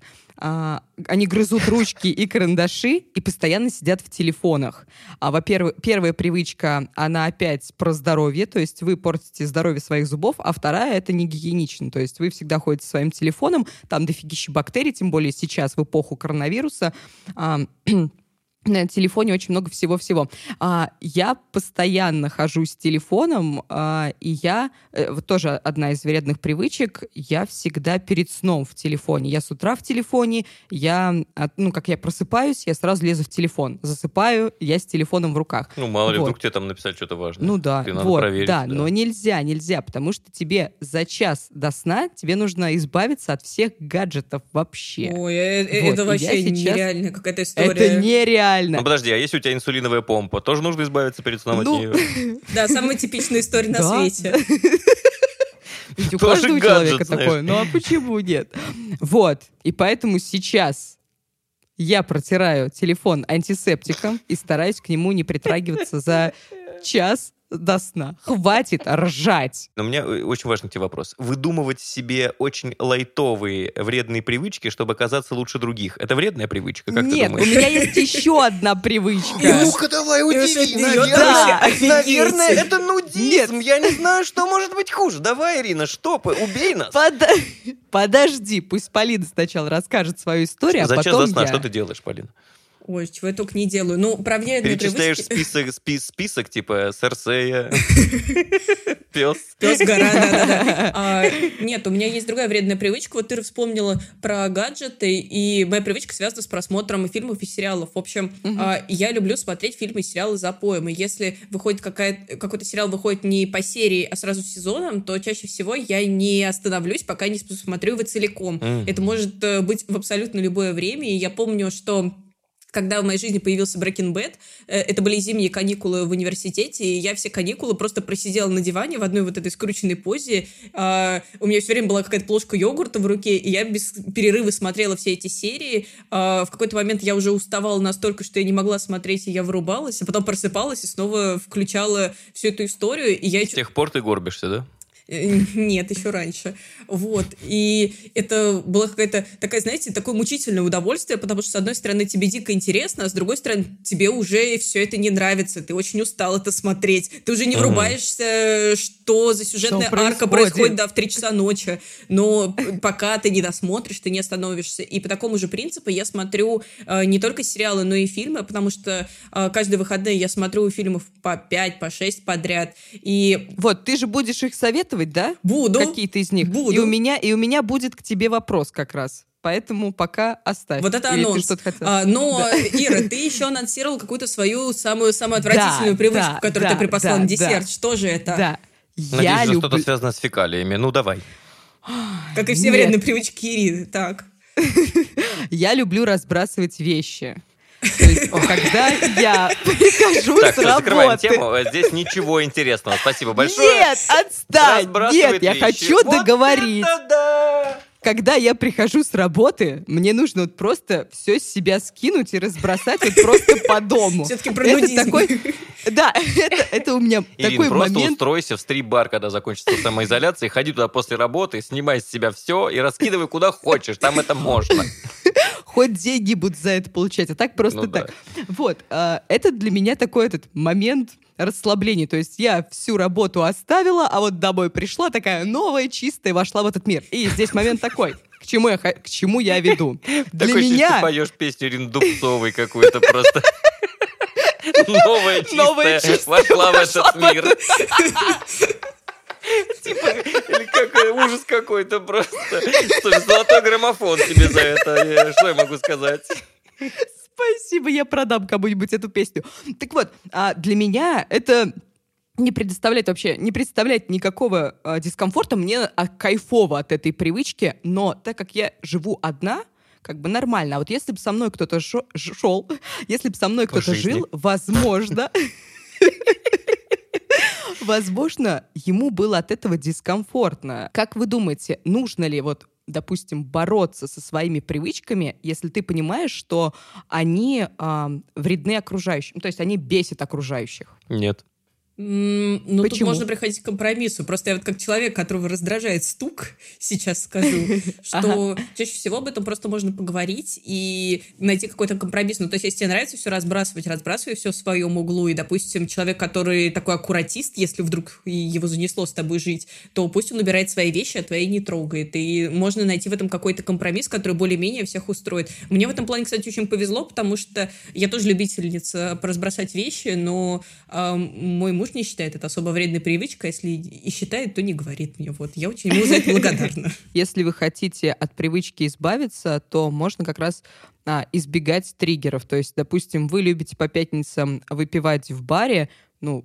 A: А, они грызут ручки и карандаши и постоянно сидят в телефонах. А, во-первых, первая привычка, она опять про здоровье, то есть вы портите здоровье своих зубов, а вторая — это не гигиенично, то есть вы всегда ходите своим телефоном, там дофигища бактерий, тем более сейчас в эпоху коронавируса. а, на телефоне очень много всего-всего. А, я постоянно хожу с телефоном, а, и я, э, вот тоже одна из вредных привычек, я всегда перед сном в телефоне. Я с утра в телефоне, я, от- ну, как я просыпаюсь, я сразу лезу в телефон. Засыпаю, я с телефоном в руках.
B: Ну, мало ли,
A: Вот.
B: вдруг тебе там написали что-то важное.
A: Ну да,
B: Ты надо
A: вот,
B: проверить.
A: да, но нельзя, нельзя, потому что тебе за час до сна тебе нужно избавиться от всех гаджетов вообще.
C: Ой, э- э-
A: Вот,
C: это вообще
A: сейчас-
C: нереальная какая-то история.
A: Это нереально.
B: Ну, подожди, а если у тебя инсулиновая помпа, тоже нужно избавиться перед сном
A: Ну,
B: от нее?
C: Да, самая типичная история на свете.
A: Ведь у каждого человека такое. Ну а почему нет? Вот. И поэтому сейчас я протираю телефон антисептиком и стараюсь к нему не притрагиваться за час до сна. Хватит ржать.
B: Но у меня э, очень важный тебе вопрос. Выдумывать себе очень лайтовые вредные привычки, чтобы оказаться лучше других. Это вредная привычка, как
A: Нет,
B: ты
A: у
B: думаешь?
A: меня есть еще одна привычка.
B: Ну-ка, давай,
C: удиви,
B: удиви.
C: наверное,
A: Да.
C: офигеть.
B: наверное, это нудизм. Я не знаю, что может быть хуже. Давай, Ирина, что, п- убей нас.
A: Под- Подожди, пусть Полина сначала расскажет свою историю, а
B: За час
A: потом
B: до сна
A: я.
B: что ты делаешь, Полина?
C: Ой, чего я только не делаю. Ну, про вредные
B: Перечисляешь
C: привычки...
B: список, спи- список типа Серсея, пес.
C: Пес гора, да-да-да. А, Нет, у меня есть другая вредная привычка. Вот ты вспомнила про гаджеты, и моя привычка связана с просмотром фильмов и сериалов. В общем, а, я люблю смотреть фильмы и сериалы за поем. И если выходит какой-то сериал выходит не по серии, а сразу сезоном, то чаще всего я не остановлюсь, пока не посмотрю его целиком. Это может э, быть в абсолютно любое время. И я помню, что когда в моей жизни появился Breaking Bad, э, это были зимние каникулы в университете, и я все каникулы просто просидела на диване в одной вот этой скрученной позе. А, у меня все время была какая-то плошка йогурта в руке, и я без перерыва смотрела все эти серии. А, в какой-то момент я уже уставала настолько, что я не могла смотреть, и я вырубалась, а потом просыпалась и снова включала всю эту историю. И я...
B: С тех пор ты горбишься, да?
C: Нет, еще раньше. Вот. И это была какая-то такая, знаете, такое мучительное удовольствие, потому что, с одной стороны, тебе дико интересно, а с другой стороны, тебе уже все это не нравится. Ты очень устал это смотреть. Ты уже не врубаешься, что за сюжетная что арка происходит да, в 3 часа ночи. Но пока ты не досмотришь, ты не остановишься. И по такому же принципу я смотрю э, не только сериалы, но и фильмы, потому что э, каждые выходные я смотрю фильмов по 5, по 6 подряд. И...
A: Вот, ты же будешь их советовать зачитывать, да?
C: Буду.
A: Какие-то из них.
C: Буду.
A: И у меня, и у меня будет к тебе вопрос как раз. Поэтому пока оставь.
C: Вот это анонс.
A: Или ты хотел?
C: А, но, да. Ира, ты еще анонсировал какую-то свою самую самую отвратительную да, привычку, да, которую да, ты припасла да, на десерт. Да. Что же это?
A: Да.
B: Надеюсь, Я люблю... что-то связано с фекалиями. Ну, давай.
C: Как и все Нет. вредные привычки Ирины. Так.
A: Я люблю разбрасывать вещи. Есть, когда я прихожу так, с работы... закрываем
B: тему. Здесь ничего интересного. Спасибо большое.
A: Нет, отстань! Нет, я хочу вот договорить. Да! когда я прихожу с работы, мне нужно вот просто все с себя скинуть и разбросать вот просто по дому.
C: Все-таки Это такой...
A: Да, это, это у меня
B: Ирин,
A: такой
B: просто
A: момент...
B: устройся в стрип-бар, когда закончится самоизоляция, ходи туда после работы, снимай с себя все и раскидывай куда хочешь, там это можно.
A: Хоть деньги будут за это получать, а так просто ну, так. Да. Вот, э, это для меня такой этот момент расслабления. То есть я всю работу оставила, а вот домой пришла такая новая, чистая, вошла в этот мир. И здесь момент такой. К чему я, к чему я веду?
B: Для меня... ты поешь песню Ирины Дубцовой какую-то просто. Новая чистая вошла в этот мир. Типа, или какой ужас какой-то просто. Слушай, золотой граммофон тебе за это. Что я могу сказать?
A: Спасибо, я продам кому-нибудь эту песню. Так вот, а для меня это не предоставляет вообще, не представляет никакого э, дискомфорта. Мне а, кайфово от этой привычки, но так как я живу одна, как бы нормально. А вот если бы со мной кто-то шел, если бы со мной кто-то жил, возможно, возможно, ему было от этого дискомфортно. Как вы думаете, нужно ли вот допустим, бороться со своими привычками, если ты понимаешь, что они э, вредны окружающим, то есть они бесят окружающих?
B: Нет.
C: Ну, тут можно приходить к компромиссу. Просто я вот как человек, которого раздражает стук, сейчас скажу, что чаще всего об этом просто можно поговорить и найти какой-то компромисс. Ну, то есть, если тебе нравится все разбрасывать, разбрасывай все в своем углу. И, допустим, человек, который такой аккуратист, если вдруг его занесло с тобой жить, то пусть он убирает свои вещи, а твои не трогает. И можно найти в этом какой-то компромисс, который более-менее всех устроит. Мне в этом плане, кстати, очень повезло, потому что я тоже любительница разбросать вещи, но э, мой муж не считает это особо вредной привычкой, если и считает, то не говорит мне. Вот я очень ему за это благодарна.
A: Если вы хотите от привычки избавиться, то можно как раз а, избегать триггеров. То есть, допустим, вы любите по пятницам выпивать в баре, ну,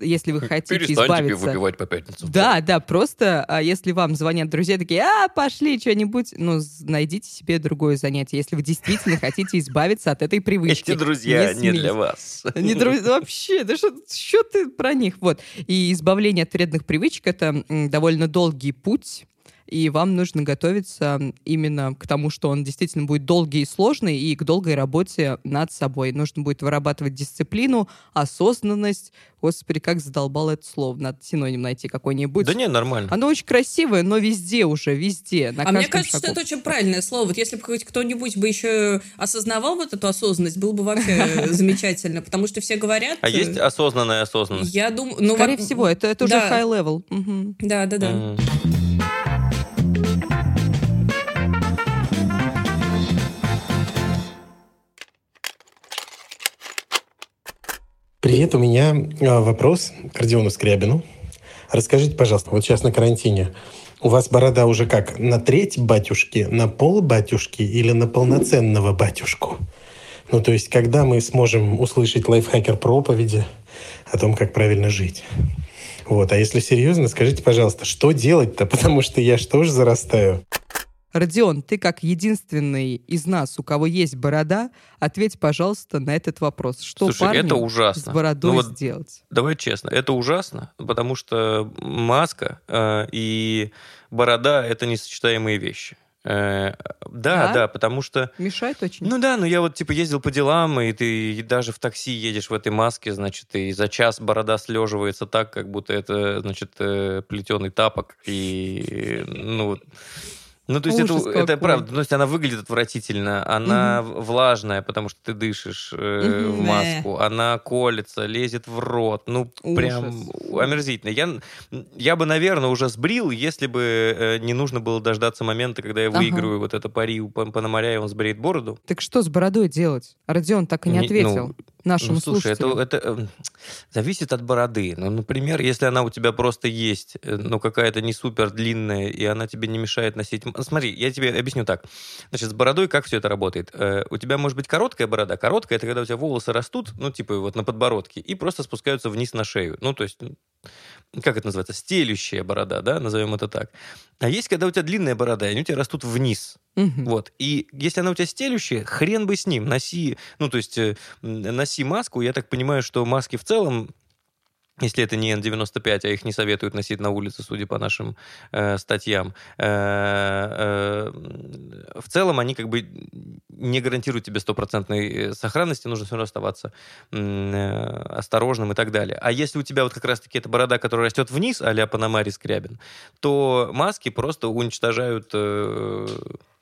A: если вы хотите Перестаньте избавиться...
B: выпивать по пятницам.
A: Да, да, просто а если вам звонят друзья такие, а, пошли что-нибудь, ну, найдите себе другое занятие, если вы действительно хотите избавиться от этой привычки.
B: Эти друзья не, не для вас.
A: Не друзья, вообще, да что, что ты про них? Вот. И избавление от вредных привычек — это довольно долгий путь, и вам нужно готовиться именно к тому, что он действительно будет долгий и сложный, и к долгой работе над собой. Нужно будет вырабатывать дисциплину, осознанность. Господи, как задолбало это слово. Надо синоним найти какой-нибудь.
B: Да не, нормально.
A: Оно очень красивое, но везде уже, везде.
C: На а мне кажется, шагу. что это очень правильное слово. Вот если бы кто-нибудь бы еще осознавал вот эту осознанность, было бы вообще замечательно, потому что все говорят...
B: А есть осознанная осознанность?
C: Я думаю... Ну,
A: Скорее всего, это уже high level.
C: Да, да, да.
D: Привет, у меня а, вопрос к Родиону Скрябину. Расскажите, пожалуйста, вот сейчас на карантине, у вас борода уже как, на треть батюшки, на пол батюшки или на полноценного батюшку? Ну, то есть, когда мы сможем услышать лайфхакер проповеди о том, как правильно жить? Вот, а если серьезно, скажите, пожалуйста, что делать-то? Потому что я же зарастаю?
A: Родион, ты как единственный из нас, у кого есть борода, ответь, пожалуйста, на этот вопрос. Что
B: Слушай,
A: парню
B: это ужасно.
A: с бородой
B: Ну вот
A: сделать?
B: Давай честно, это ужасно, потому что маска э, и борода — это несочетаемые вещи. Э, да,
A: Да?
B: да, потому что...
A: Мешает очень?
B: Ну да, ну я вот типа ездил по делам, и ты даже в такси едешь в этой маске, значит, и за час борода слеживается так, как будто это, значит, плетеный тапок, и ну. Ну, то есть это,
A: Ужас
B: это
A: какой.
B: правда. То есть она выглядит отвратительно, она влажная, потому что ты дышишь э, в
C: Мгм.
B: маску, она колется, лезет в рот. Ну, прям омерзительно. Я, я бы, наверное, уже сбрил, если бы э, не нужно было дождаться момента, когда я
A: Ага.
B: выиграю вот это пари у Пономаря, и он сбреет бороду.
A: Так что с бородой делать? Родион так и не
B: Не-
A: ответил
B: ну,
A: нашему
B: Ну, слушай, это,
A: слушателю.
B: это эм, зависит от бороды. Ну, например, если она у тебя просто есть, э, ну, какая-то не супер длинная, и она тебе не мешает носить... Смотри, я тебе объясню так. Значит, с бородой как все это работает? Э, у тебя может быть короткая борода. Короткая — это когда у тебя волосы растут, ну, типа вот на подбородке, и просто спускаются вниз на шею. Ну, то есть, как это называется? Стелющая борода, да, назовем это так. А есть, когда у тебя длинная борода, и они у тебя растут вниз.
A: Мгм.
B: Вот. И если она у тебя стелющая, хрен бы с ним. Носи, ну, то есть, э, носи маску. Я так понимаю, что маски в целом, если это не N95, а их не советуют носить на улице, судя по нашим э, статьям, э, э, в целом они как бы не гарантируют тебе стопроцентной э, сохранности, нужно все равно оставаться э, осторожным и так далее. А если у тебя вот как раз-таки эта борода, которая растет вниз, а-ля Панамари Скрябин, то маски просто уничтожают э,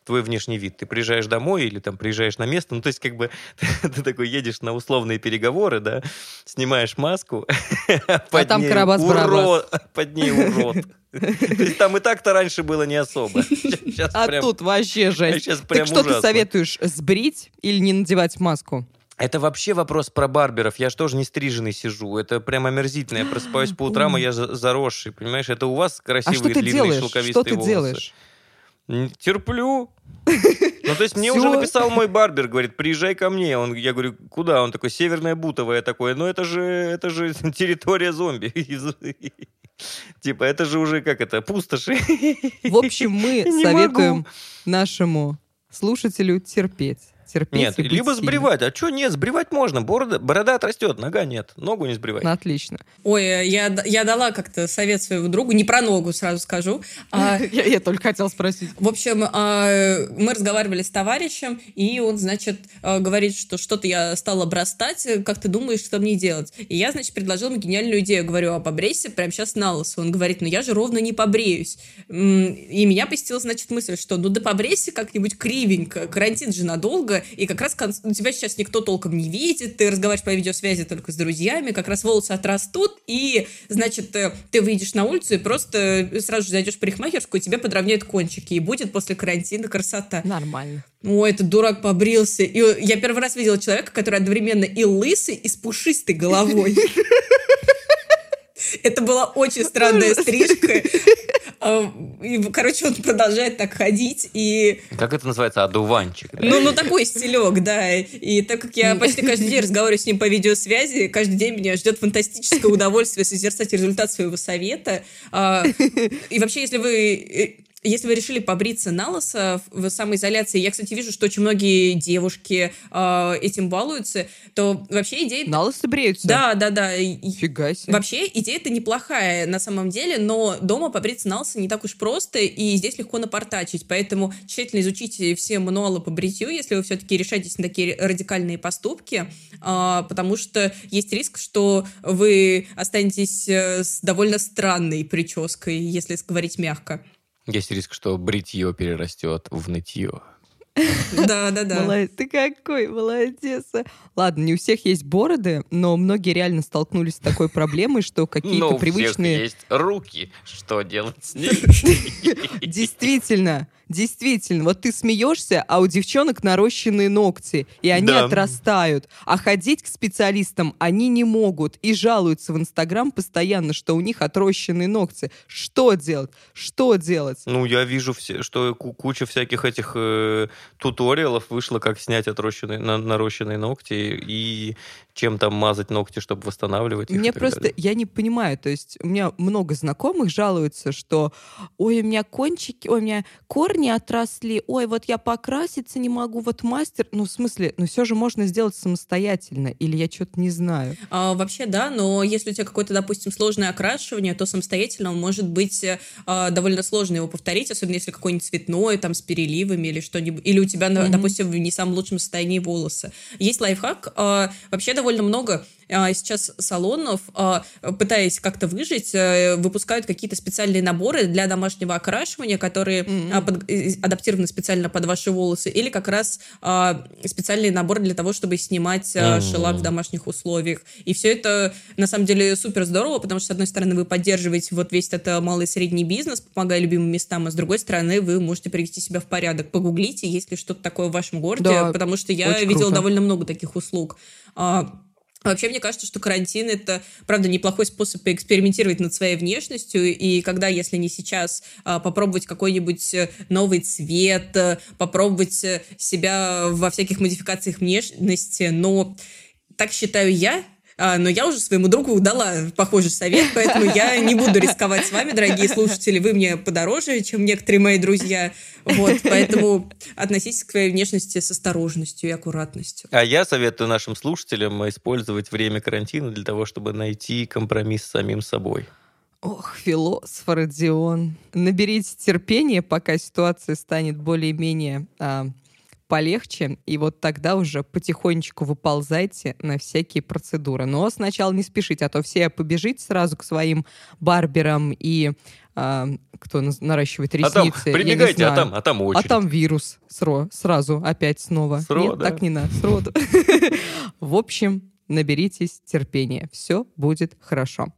B: твой внешний вид. Ты приезжаешь домой или там приезжаешь на место, ну, то есть как бы ты такой едешь на условные переговоры, да, снимаешь маску, а
A: там Карабас-Барабас.
B: под ней урод. То есть там и так-то раньше было не особо. Сейчас
A: А
B: прям-
A: тут вообще жесть.
B: Сейчас
A: Так что ты советуешь, сбрить или не надевать маску?
B: Это вообще вопрос про барберов. Я же тоже не стриженный сижу. Это прям омерзительно. Я просыпаюсь по утрам, и я за- заросший. Понимаешь, это у вас
A: А
B: красивые
A: ты
B: длинные
A: делаешь?
B: шелковистые
A: Что ты
B: волосы.
A: делаешь?
B: Терплю. Ну, то есть мне уже написал мой барбер, говорит, приезжай ко мне. Он, я говорю, куда? Он такой, Северная Бутовая такой. Ну, это же, это же территория зомби. Типа, это же уже, как это, пустоши.
A: В общем, мы советуем нашему слушателю терпеть. Терпеть
B: Нет, либо
A: сильным.
B: сбривать. А что нет, сбривать можно. Борода, борода отрастет, нога нет. Ногу не сбривай.
A: Ну, Отлично.
C: Ой, э, я, я дала как-то совет своему другу, не про ногу сразу скажу. а,
A: Я, я только хотела спросить.
C: В общем, а, мы разговаривали с товарищем, и он, значит, а, говорит, что что-то я стала обрастать, как ты думаешь, что мне делать? И я, значит, предложила ему гениальную идею. Говорю, а побрейся прямо сейчас на лысо. Он говорит, ну я же ровно не побреюсь. И меня посетила, значит, мысль, что ну да побрейся как-нибудь кривенько, карантин же надолго, и как раз кон- тебя сейчас никто толком не видит, ты разговариваешь по видеосвязи только с друзьями, как раз волосы отрастут, и, значит, э, ты выйдешь на улицу и просто сразу же зайдешь в парикмахерскую, тебе подровняют кончики, и будет после карантина красота.
A: Нормально.
C: Ой, этот дурак побрился. И я первый раз видела человека, который одновременно и лысый, и с пушистой головой. Это была очень странная стрижка. А, и, Короче, он продолжает так ходить, и
B: Как это называется? Одуванчик. да?
C: ну, ну такой стилек, да. И так как я почти каждый день разговариваю с ним по видеосвязи, каждый день меня ждет фантастическое удовольствие созерцать результат своего совета. А, И вообще, если вы э, если вы решили побриться на лысо в самоизоляции, я, кстати, вижу, что очень многие девушки а, этим балуются, то вообще идея...
A: На лысо бреются?
C: Да, да, да.
A: Фига себе.
C: Вообще, идея это неплохая на самом деле, но дома побриться на лысо не так уж просто, и здесь легко напортачить. Поэтому тщательно изучите все мануалы по бритью, если вы все-таки решаетесь на такие радикальные поступки, а, потому что есть риск, что вы останетесь э, с довольно странной прической, если говорить мягко.
B: Есть риск, что бритье перерастет в нытье.
C: Да, да, да.
A: Молодец. Ты какой молодец. Ладно, не у всех есть бороды, но многие реально столкнулись с такой проблемой, что какие-то
B: у всех
A: привычные...
B: есть руки. Что делать с ними?
A: Действительно, действительно. Вот ты смеешься, а у девчонок нарощенные ногти, и они
B: Да.
A: отрастают. А ходить к специалистам они не могут. И жалуются в Инстаграм постоянно, что у них отрощенные ногти. Что делать? Что делать?
B: Ну, я вижу, все, что ку- куча всяких этих э, туториалов вышло, как снять отрощенные, на- нарощенные ногти. И чем там мазать ногти, чтобы восстанавливать их. и
A: Мне просто,
B: далее.
A: я не понимаю, то есть у меня много знакомых жалуются, что ой, у меня кончики, ой, у меня корни отросли, ой, вот я покраситься не могу, вот мастер, ну в смысле, ну все же можно сделать самостоятельно, или я что-то не знаю.
C: А, вообще, да, но если у тебя какое-то, допустим, сложное окрашивание, то самостоятельно может быть а, довольно сложно его повторить, особенно если какой-нибудь цветной, там, с переливами или что-нибудь. Или у тебя,
A: Мгм.
C: допустим, в не самом лучшем состоянии волосы. Есть лайфхак. а, вообще довольно много а, сейчас салонов, а, пытаясь как-то выжить, э, выпускают какие-то специальные наборы для домашнего окрашивания, которые а, под- э, адаптированы специально под ваши волосы, или как раз специальные наборы для того, чтобы снимать
B: Мгм.
C: шелак в домашних условиях. И все это, на самом деле, супер здорово, потому что, с одной стороны, вы поддерживаете вот весь этот малый и средний бизнес, помогая любимым местам, а с другой стороны, вы можете привести себя в порядок. Погуглите, есть ли что-то такое в вашем городе,
A: Да,
C: потому что я видела
A: круто.
C: довольно много таких услуг. А, Вообще, мне кажется, что карантин — это, правда, неплохой способ поэкспериментировать над своей внешностью, и когда, если не сейчас, а, попробовать какой-нибудь э, новый цвет, э, попробовать э, себя во всяких модификациях внешности, но так считаю я, но я уже своему другу дала похожий совет, поэтому я не буду рисковать с вами, дорогие слушатели. Вы мне подороже, чем некоторые мои друзья. Вот, поэтому относитесь к своей внешности с осторожностью и аккуратностью.
B: А я советую нашим слушателям использовать время карантина для того, чтобы найти компромисс с самим собой.
A: Ох, философ Родион. Наберите терпение, пока ситуация станет более-менее а, полегче, и вот тогда уже потихонечку выползайте на всякие процедуры. Но сначала не спешите, а то все побежите сразу к своим барберам и а, кто наращивает
B: А там,
A: ресницы. я не
B: прибегайте, а
A: знаю.
B: там, а там
A: А
B: очередь.
A: там вирус сро, сразу опять снова.
B: Сро,
A: Нет,
B: да.
A: так не надо, сроду. В общем, наберитесь терпения. Все будет хорошо.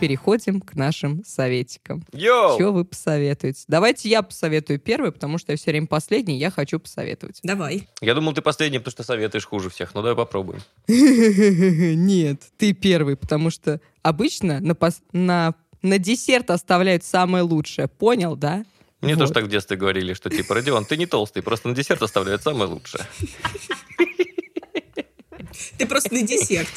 A: Переходим к нашим советикам.
B: Йоу!
A: Что вы посоветуете? Давайте я посоветую первый, потому что я все время последний, я хочу посоветовать.
C: Давай.
B: Я думал, ты последний, потому что советуешь хуже всех. Ну, давай попробуем.
A: Нет, ты первый, потому что обычно на, пос- на, на десерт оставляют самое лучшее. Понял, да?
B: Мне
A: Вот.
B: тоже так в детстве говорили, что типа, Родион, ты не толстый, просто на десерт оставляют самое лучшее.
C: Ты просто на десерт.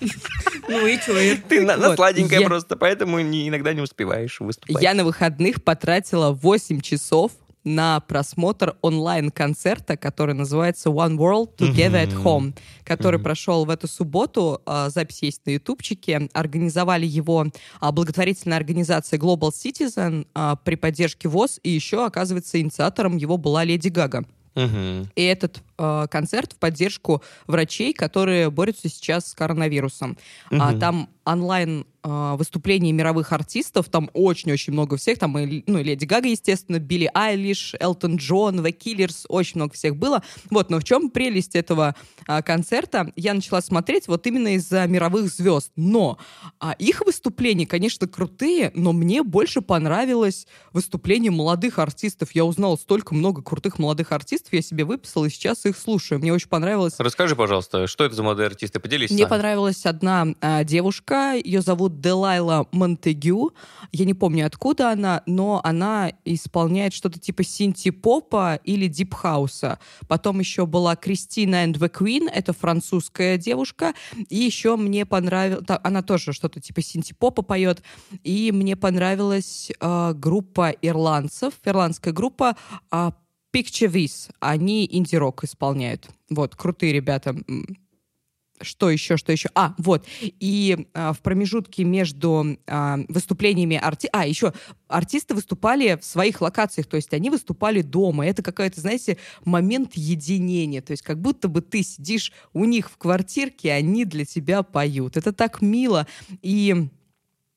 C: Ну и что?
B: Ты на, на
A: Вот,
B: сладенькое
A: я-
B: просто, поэтому не- иногда не успеваешь выступать.
A: Я на выходных потратила 8 часов на просмотр онлайн-концерта, который называется One World Together at. Home, который прошел в эту субботу. А, Запись есть на ютубчике. Организовали его а, благотворительная организация Global Citizen а, при поддержке ВОЗ, и еще, оказывается, инициатором его была Леди Гага. И этот э, концерт в поддержку врачей, которые борются сейчас с коронавирусом. А,
B: Мгм.
A: там онлайн э, выступления мировых артистов, там очень-очень много всех, там и, ну, и Леди Гага, естественно, Билли Айлиш, Элтон Джон, The Killers, очень много всех было. Вот, но в чем прелесть этого а, концерта? Я начала смотреть вот именно из-за мировых звезд. Но а, их выступления, конечно, крутые, но мне больше понравилось выступление молодых артистов. Я узнала столько много крутых молодых артистов, я себе выписала и сейчас их слушаю. Мне очень понравилось
B: Расскажи, пожалуйста, что это за молодые артисты? Поделись именами.
A: понравилась одна а, девушка, ее зовут Делайла Монтегю. Я не помню, откуда она, но она исполняет что-то типа синти-попа или дип-хауса. Потом еще была Кристина and the Queen, это французская девушка. И еще мне понравилась... Она тоже что-то типа синти-попа поет. И мне понравилась а, группа ирландцев, ирландская группа а, Picture This. Они инди-рок исполняют. Вот, крутые ребята. Что еще, что еще? А, вот. И а, в промежутке между а, выступлениями арти... А, еще артисты выступали в своих локациях, то есть они выступали дома. Это какой-то, знаете, момент единения. То есть как будто бы ты сидишь у них в квартирке, они для тебя поют. Это так мило. И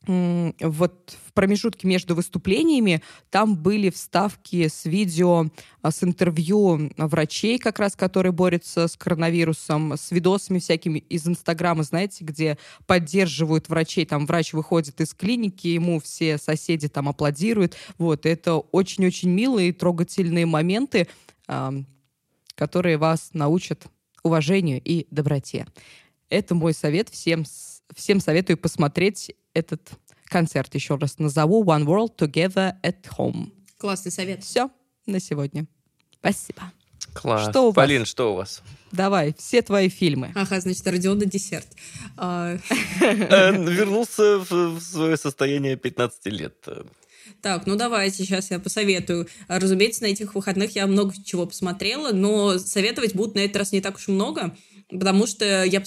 A: вот в промежутке между выступлениями там были вставки с видео, а, с интервью врачей, как раз, которые борются с коронавирусом, с видосами всякими из Инстаграма, знаете, где поддерживают врачей. Там врач выходит из клиники, ему все соседи там аплодируют. Вот, это очень-очень милые трогательные моменты, которые вас научат уважению и доброте. Это мой совет. Всем, всем советую посмотреть этот концерт. Еще раз назову One World Together at Home.
C: Классный совет.
A: Все на сегодня. Спасибо.
B: Класс.
A: Что у вас?
B: Полин, что у вас?
A: Давай, все твои фильмы.
C: Ага, значит, Родион на десерт. А,
B: Э, Вернулся в свое состояние 15 лет.
C: Так, ну давайте, сейчас я посоветую. Разумеется, на этих выходных я много чего посмотрела, но советовать будут на этот раз не так уж и много, потому что я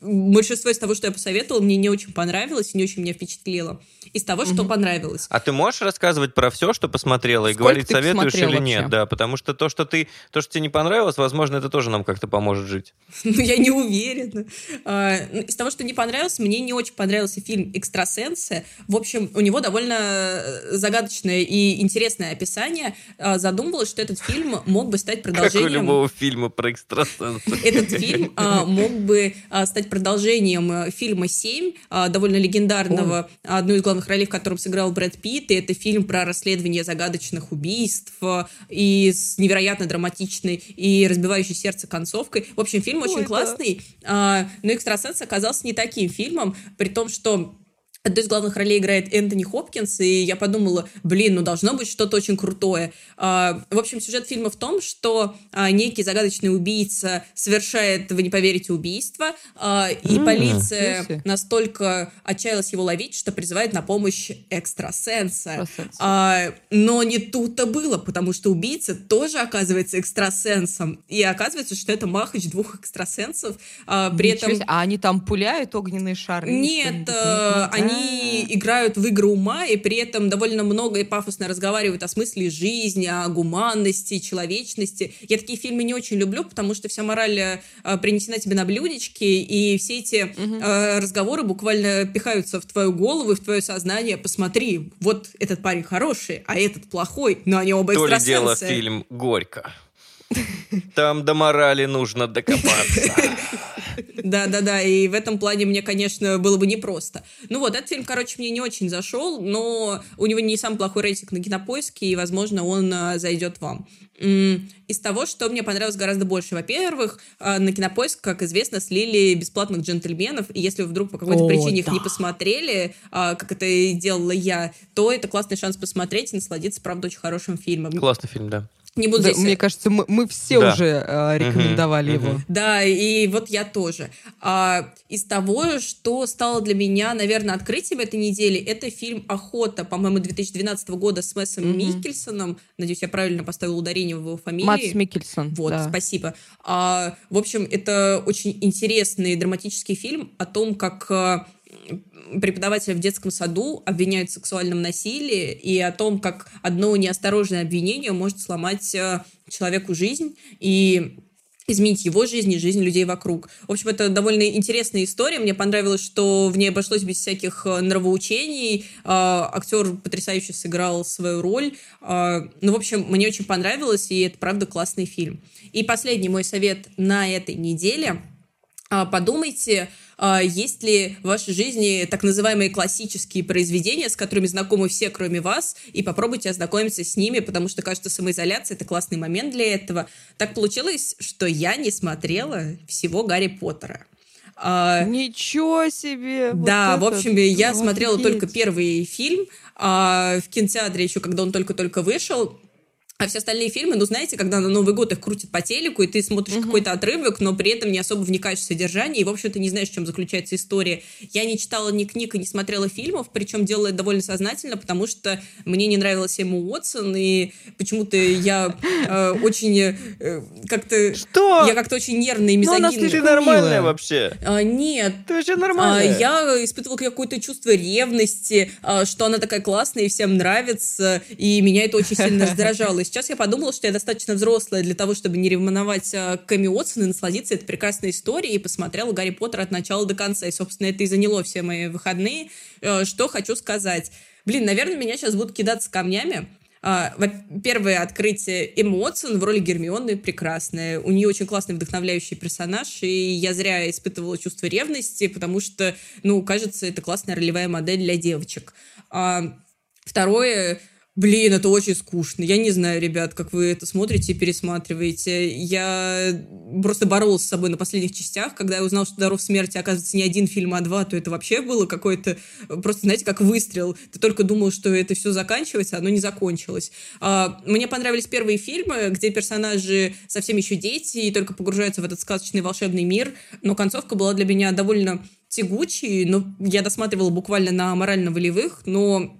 C: большинство из того, что я посоветовала, мне не очень понравилось и не очень меня впечатлило. Из того, что понравилось.
B: А ты можешь рассказывать про все, что посмотрела, и
A: Сколько
B: говорить,
A: ты
B: советуешь или
A: посмотрела
B: нет?
A: вообще?
B: Да, потому что то, что ты, то, что тебе не понравилось, возможно, это тоже нам как-то поможет жить.
C: Ну, я не уверена. А, ну, Из того, что не понравилось, мне не очень понравился фильм «Экстрасенсы». В общем, у него довольно э, загадочное и интересное описание. А, Задумывалась, что этот фильм мог бы стать
B: Как у
C: продолжением...
B: любого фильма про экстрасенсов.
C: Этот фильм а, мог бы а, стать продолжением а, фильма «Семь», а, довольно легендарного, одну из главных ролей в котором сыграл Брэд Питт. И это фильм про расследование загадочных убийств а, и с невероятно драматичной и разбивающей сердце концовкой. В общем, фильм очень
A: Ой, да.
C: классный, а, но «Экстрасенс» оказался не таким фильмом, при том, что Одну из главных ролей играет Энтони Хопкинс, и я подумала, блин, ну должно быть что-то очень крутое. А, в общем, сюжет фильма в том, что а, некий загадочный убийца совершает, вы не поверите, убийство, а, и полиция настолько отчаялась его ловить, что призывает на помощь экстрасенса. Но не тут-то было, потому что убийца тоже оказывается экстрасенсом. И оказывается, что это махач двух экстрасенсов. при
A: Ничего
C: этом...
A: себе. А они там пуляют огненные шары?
C: Нет,
A: что-нибудь?
C: Они играют в игры ума и при этом довольно много и пафосно разговаривают о смысле жизни, о гуманности, человечности. Я такие фильмы не очень люблю, потому что вся мораль э, принесена тебе на блюдечке, и все эти э, разговоры буквально пихаются в твою голову и в твое сознание. Посмотри, вот этот парень хороший, а этот плохой, но они оба
B: То ли дело фильм «Горько». Там до морали нужно докопаться.
C: Да-да-да, и в этом плане мне, конечно, было бы непросто. Ну вот, этот фильм, короче, мне не очень зашел, но у него не самый плохой рейтинг на кинопоиске, и, возможно, он а, зайдет вам. Из того, что мне понравилось гораздо больше. Во-первых, а, на кинопоиск, как известно, слили бесплатных джентльменов, и если вы вдруг по какой-то
A: О,
C: причине их не
A: да.
C: посмотрели, а, как это и делала я, то это классный шанс посмотреть и насладиться, правда, очень хорошим фильмом.
B: Классный фильм, да.
C: Не буду
A: Да,
C: здесь...
A: мне кажется, мы, мы все
B: Да.
A: уже э, рекомендовали
B: Мгм,
A: его.
C: Да, и вот я тоже. А, из того, что стало для меня, наверное, открытием этой недели, это фильм «Охота», по-моему, 2012 года с Мэсом
A: Мгм.
C: Микельсоном. Надеюсь, я правильно поставила ударение в его фамилии.
A: Матс Микельсон.
C: Вот,
A: да.
C: спасибо. А, в общем, это очень интересный драматический фильм о том, как а, преподавателя в детском саду обвиняют в сексуальном насилии и о том, как одно неосторожное обвинение может сломать а, человеку жизнь и изменить его жизнь и жизнь людей вокруг. В общем, это довольно интересная история. Мне понравилось, что в ней обошлось без всяких э, нравоучений. А, Актер потрясающе сыграл свою роль. Ну, в общем, мне очень понравилось, и это, правда, классный фильм. И последний мой совет на этой неделе. А, Подумайте, а, есть ли в вашей жизни так называемые классические произведения, с которыми знакомы все, кроме вас, и попробуйте ознакомиться с ними, потому что, кажется, самоизоляция — это классный момент для этого. Так получилось, что я не смотрела всего Гарри Поттера. А,
A: Ничего себе! вот
C: да, в
A: это
C: общем, я
A: офигеть.
C: смотрела только первый фильм а, в кинотеатре еще, когда он только-только вышел. А все остальные фильмы, ну, знаете, когда на Новый год их крутят по телеку, и ты смотришь какой-то отрывок, но при этом не особо вникаешь в содержание, и, в общем-то, не знаешь, в чем заключается история. Я не читала ни книг и не смотрела фильмов, причем делала это довольно сознательно, потому что мне не нравилась Эмма Уотсон, и почему-то я э, очень э, как-то...
B: Что?
C: Я как-то очень нервная и
A: Ну, она
C: мизогинная.
B: Ты
A: слишком
B: нормальная вообще.
C: А, нет,
B: Ты вообще
C: а,
B: нормальная.
C: я испытывала какое-то чувство ревности, а, что она такая классная и всем нравится, и меня это очень сильно раздражало. Сейчас я подумала, что я достаточно взрослая для того, чтобы не ревновать а, к Эми Уотсон и насладиться этой прекрасной историей, и посмотрела Гарри Поттера от начала до конца. И, собственно, это и заняло все мои выходные. Э, Что хочу сказать. Блин, наверное, меня сейчас будут кидаться камнями, во- Первое открытие Эмма Уотсон в роли Гермионы прекрасная. У нее очень классный вдохновляющий персонаж, и я зря испытывала чувство ревности, потому что, ну, кажется, это классная ролевая модель для девочек. А, Второе, Блин, это очень скучно. Я не знаю, ребят, как вы это смотрите и пересматриваете. Я просто боролся с собой на последних частях. Когда я узнал, что «Даров смерти» оказывается не один фильм, а два, то это вообще было какое-то... Просто, знаете, как выстрел. Ты только думал, что это все заканчивается, оно не закончилось. А, мне понравились первые фильмы, где персонажи совсем еще дети и только погружаются в этот сказочный волшебный мир. Но концовка была для меня довольно тягучей. Но я досматривала буквально на морально-волевых, но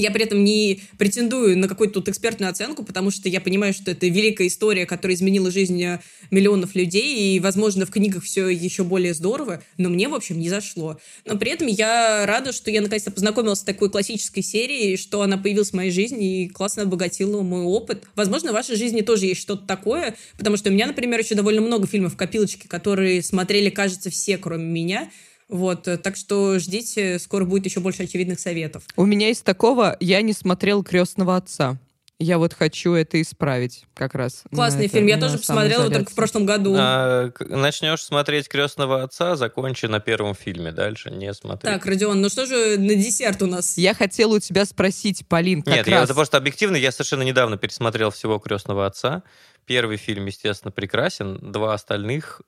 C: я при этом не претендую на какую-то тут экспертную оценку, потому что я понимаю, что это великая история, которая изменила жизнь э, миллионов людей, и, возможно, в книгах все еще более здорово, но мне, в общем, не зашло. Но при этом я рада, что я наконец-то познакомилась с такой классической серией, что она появилась в моей жизни и классно обогатила мой опыт. Возможно, в вашей жизни тоже есть что-то такое, потому что у меня, например, еще довольно много фильмов в копилочке, которые смотрели, кажется, все, кроме меня, вот, э, так что ждите, скоро будет еще больше очевидных советов.
A: У меня из такого, я не смотрел «Крестного отца». Я вот хочу это исправить как раз.
C: Классный это, фильм. Я тоже посмотрела только в прошлом году.
B: А, начнешь смотреть «Крестного отца», закончи на первом фильме. Дальше не смотри.
C: Так, Родион, ну что же на десерт у нас?
A: Я хотела у тебя спросить, Полин, как
B: Нет,
A: раз...
B: я, это просто объективно. Я совершенно недавно пересмотрел всего «Крестного отца». Первый фильм, естественно, прекрасен. Два остальных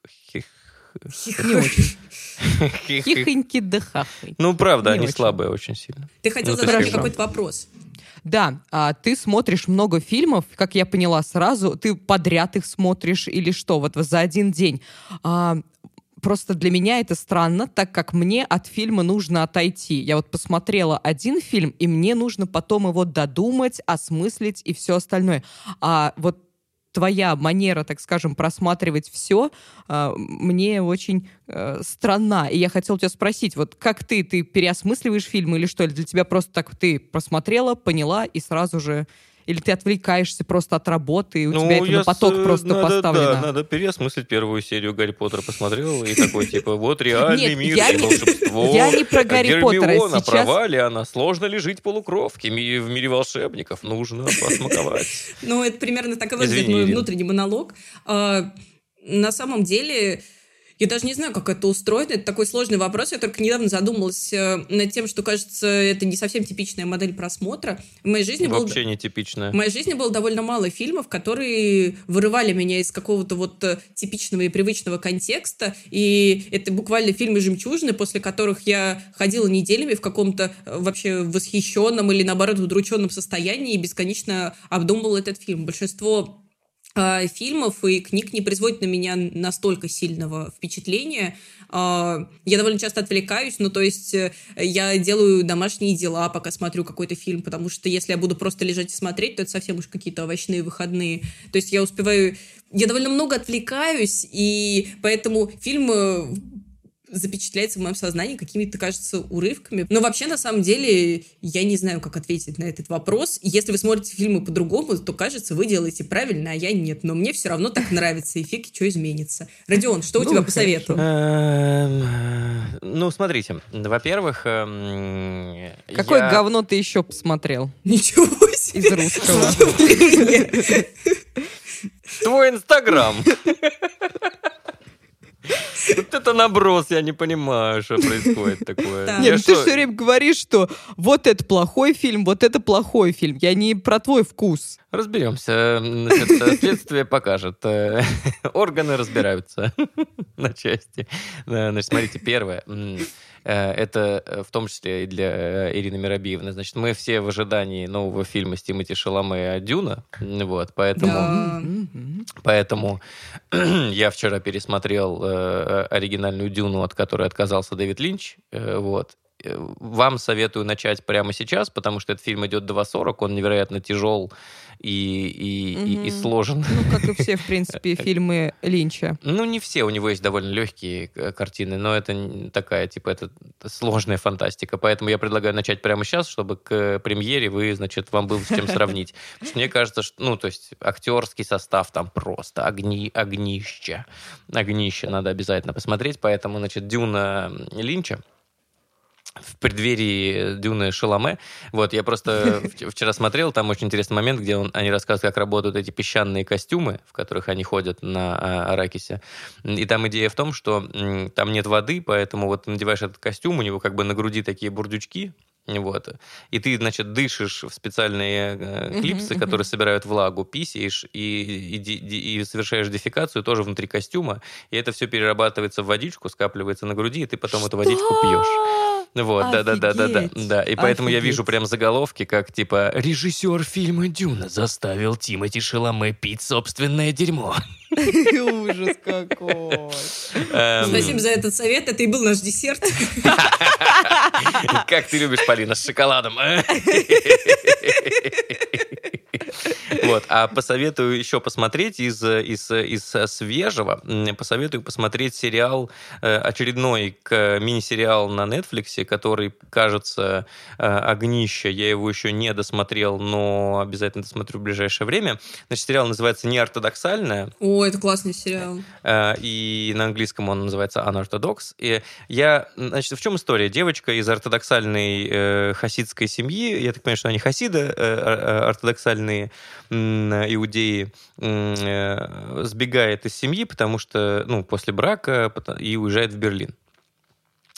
A: не очень. Хихоньки да хахоньки.
B: Ну, правда, они слабые очень сильно.
C: Ты хотел ну, задать мне какой-то вопрос.
A: Да, а ты смотришь много фильмов, как я поняла сразу, ты подряд их смотришь или что, вот за один день. А, просто для меня это странно, так как мне от фильма нужно отойти. Я вот посмотрела один фильм, и мне нужно потом его додумать, осмыслить и все остальное. А вот твоя манера, так скажем, просматривать все, а, мне очень э, странна. И я хотела тебя спросить, вот как ты, ты переосмысливаешь фильмы или что? Или для тебя просто так ты просмотрела, поняла и сразу же или ты отвлекаешься просто от работы, и у ну, тебя это на поток с... просто
B: надо,
A: поставлено?
B: Да, надо переосмыслить первую серию Гарри Поттера, посмотрел, и такой, типа, вот реальный мир и волшебство.
A: Я не про Гарри Поттера
B: сейчас. права ли она? Сложно ли жить полукровки в мире волшебников? Нужно посмаковать.
C: Ну, это примерно так и выглядит мой внутренний монолог. А, на самом деле, я даже не знаю, как это устроено. Это такой сложный вопрос. Я только недавно задумалась э, над тем, что, кажется, это не совсем типичная модель просмотра. В моей жизни
B: Вообще
C: было...
B: не типичная.
C: В моей жизни было довольно мало фильмов, которые вырывали меня из какого-то вот э, типичного и привычного контекста. И это буквально фильмы «Жемчужины», после которых я ходила неделями в каком-то э, вообще восхищенном или, наоборот, удрученном состоянии и бесконечно обдумывала этот фильм. Большинство фильмов и книг не производит на меня настолько сильного впечатления. А, я довольно часто отвлекаюсь, ну, то есть э, я делаю домашние дела, пока смотрю какой-то фильм, потому что если я буду просто лежать и смотреть, то это совсем уж какие-то овощные выходные. То есть я успеваю... Я довольно много отвлекаюсь, и поэтому фильм запечатляется в моем сознании какими-то, кажется, урывками. Но вообще, на самом деле, я не знаю, как ответить на этот вопрос. Если вы смотрите фильмы по-другому, то, кажется, вы делаете правильно, а я нет. Но мне все равно так нравится, и фиг, что изменится. Родион, что у ну, тебя по совету?
B: Эм, ну, смотрите. Во-первых... Эм,
A: Какое говно ты еще посмотрел?
C: Ничего себе!
A: Из русского.
B: Твой Инстаграм. Вот это наброс, я не понимаю, что происходит такое.
A: Нет, ну ты все время говоришь, что вот это плохой фильм, вот это плохой фильм. Я не про твой вкус.
B: Разберемся. Значит, следствие покажет. Э, органы разбираются на части. Значит, смотрите, первое. Э, это э, в том числе и для Ирины Миробиевны. Значит, мы все в ожидании нового фильма с Тимати Шаломе «Дюна». Вот, поэтому... Да. Поэтому я вчера пересмотрел оригинальную «Дюну», от которой отказался Дэвид Линч. Вот. Вам советую начать прямо сейчас, потому что этот фильм идет 2.40, он невероятно тяжел и, и, угу. и, и сложен.
A: Ну, как и все, в принципе, фильмы Линча.
B: Ну, не все, у него есть довольно легкие картины, но это такая, типа, это сложная фантастика, поэтому я предлагаю начать прямо сейчас, чтобы к премьере вы, значит, вам было с чем сравнить. мне кажется, что, ну, то есть актерский состав там просто огни, огнище. Огнище надо обязательно посмотреть, поэтому, значит, Дюна Линча, в преддверии Дюны Шаломе. Вот, я просто вчера смотрел, там очень интересный момент, где он, они рассказывают, как работают эти песчаные костюмы, в которых они ходят на а, Аракисе. И там идея в том, что там нет воды, поэтому вот надеваешь этот костюм, у него как бы на груди такие бурдючки, Вот. И ты, значит, дышишь в специальные э, клипсы, которые собирают влагу, писаешь и, и, и, и совершаешь дефекацию тоже внутри костюма. И это все перерабатывается в водичку, скапливается на груди, и ты потом эту водичку пьешь. Вот, да, да, да, да, да, да. И поэтому я вижу прям заголовки, как типа режиссер фильма Дюна заставил Тимати Шаломе пить собственное дерьмо.
A: Ужас какой.
B: Эм,
C: Спасибо за этот совет, это и был наш десерт.
B: Как ты любишь, Полина, с шоколадом. а? Вот, а посоветую еще посмотреть из, из, из свежего, посоветую посмотреть сериал, э, очередной мини-сериал на Netflix, который, кажется, э, «Огнище». Я его еще не досмотрел, но обязательно досмотрю в ближайшее время. Значит, сериал называется «Неортодоксальная».
C: О, это классный сериал.
B: Э, и на английском он называется Unorthodox. И я, значит, в чем история? Девочка из ортодоксальной хасидской семьи, я так понимаю, что они хасиды, э, э, ортодоксальные м, иудеи, э, сбегает из семьи, потому что, ну, после брака и уезжает в Берлин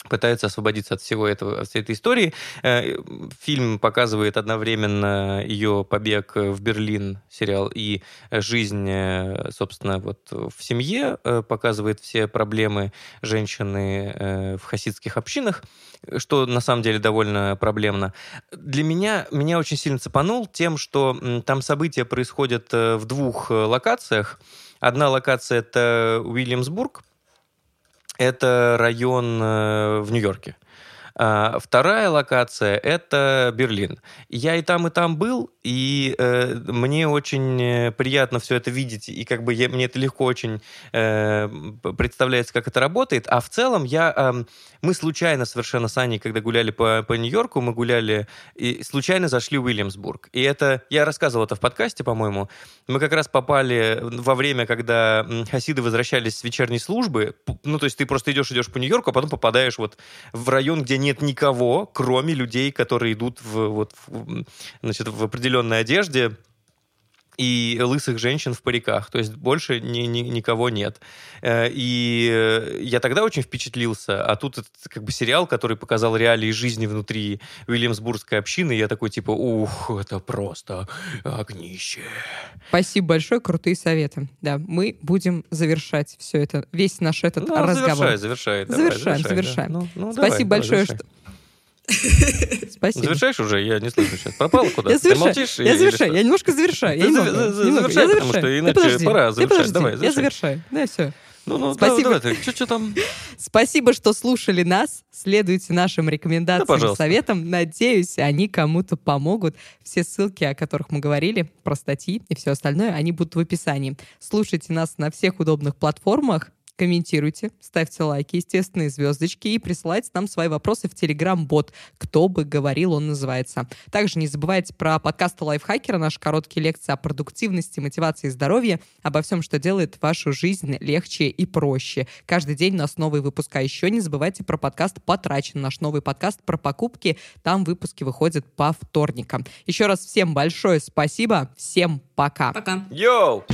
B: пытается освободиться от всего этого, от всей этой истории. Э, Фильм показывает одновременно ее побег в Берлин, сериал, и жизнь, э, собственно, вот в семье, э, показывает все проблемы женщины э, в хасидских общинах, что на самом деле довольно проблемно. Для меня, меня очень сильно цепанул тем, что там события происходят э, в двух э, локациях. Одна локация — это Уильямсбург, это район э, в Нью-Йорке. А вторая локация — это Берлин. Я и там, и там был, и э, мне очень э, приятно все это видеть, и как бы я- мне это легко очень э, представляется, как это работает. А в целом я... эм, мы случайно совершенно с Аней, когда гуляли по, по Нью-Йорку, мы гуляли и случайно зашли в Уильямсбург. И это... Я рассказывал это в подкасте, по-моему. Мы как раз попали во время, когда хасиды возвращались с вечерней службы. Ну, то есть ты просто идешь, идешь по Нью-Йорку, а потом попадаешь вот в район, где нет никого, кроме людей, которые идут в, вот, в, значит, в определенной одежде и лысых женщин в париках. То есть больше ни, ни- никого нет. Э, И э, я тогда очень впечатлился. А тут это как бы сериал, который показал реалии жизни внутри Уильямсбургской общины. Я такой типа, ух, это просто огнище.
A: Спасибо большое, крутые советы. Да, мы будем завершать все это, весь наш этот
B: Ну,
A: разговор.
B: завершай, завершай. давай,
A: Завершаем,
B: завершай, да.
A: завершаем.
B: Ну, ну,
A: Спасибо
B: давай,
A: большое,
B: давай,
A: что... Спасибо.
B: Завершаешь уже? Я не слышу сейчас. Пропала куда-то?
A: Я
B: Ты
A: завершаю.
B: молчишь?
A: я завершаю.
B: что?
A: Я немножко завершаю. Я
B: Ты
A: немного,
B: за- за-
A: немного.
B: завершай, потому
A: завершаю.
B: что
A: Ты
B: иначе пора
A: Ты
B: завершать. Давай,
A: Я завершаю. Да, все.
B: Ну, ну,
A: Спасибо.
B: давай, давай, ты, что там?
A: Спасибо, что слушали нас. Следуйте нашим рекомендациям,
B: Да, пожалуйста.
A: советам. Надеюсь, они кому-то помогут. Все ссылки, о которых мы говорили, про статьи и все остальное, они будут в описании. Слушайте нас на всех удобных платформах. Комментируйте, ставьте лайки, естественные звездочки и присылайте нам свои вопросы в Телеграм-бот. Кто бы говорил, он называется. Также не забывайте про подкасты Лайфхакера, наши короткие лекции о продуктивности, мотивации и здоровье, обо всем, что делает вашу жизнь легче и проще. Каждый день у нас новые выпуска. А еще не забывайте про подкаст «Потрачен», наш новый подкаст про покупки. Там выпуски выходят по вторникам. Еще раз всем большое спасибо. Всем пока.
C: Пока.
B: Йоу!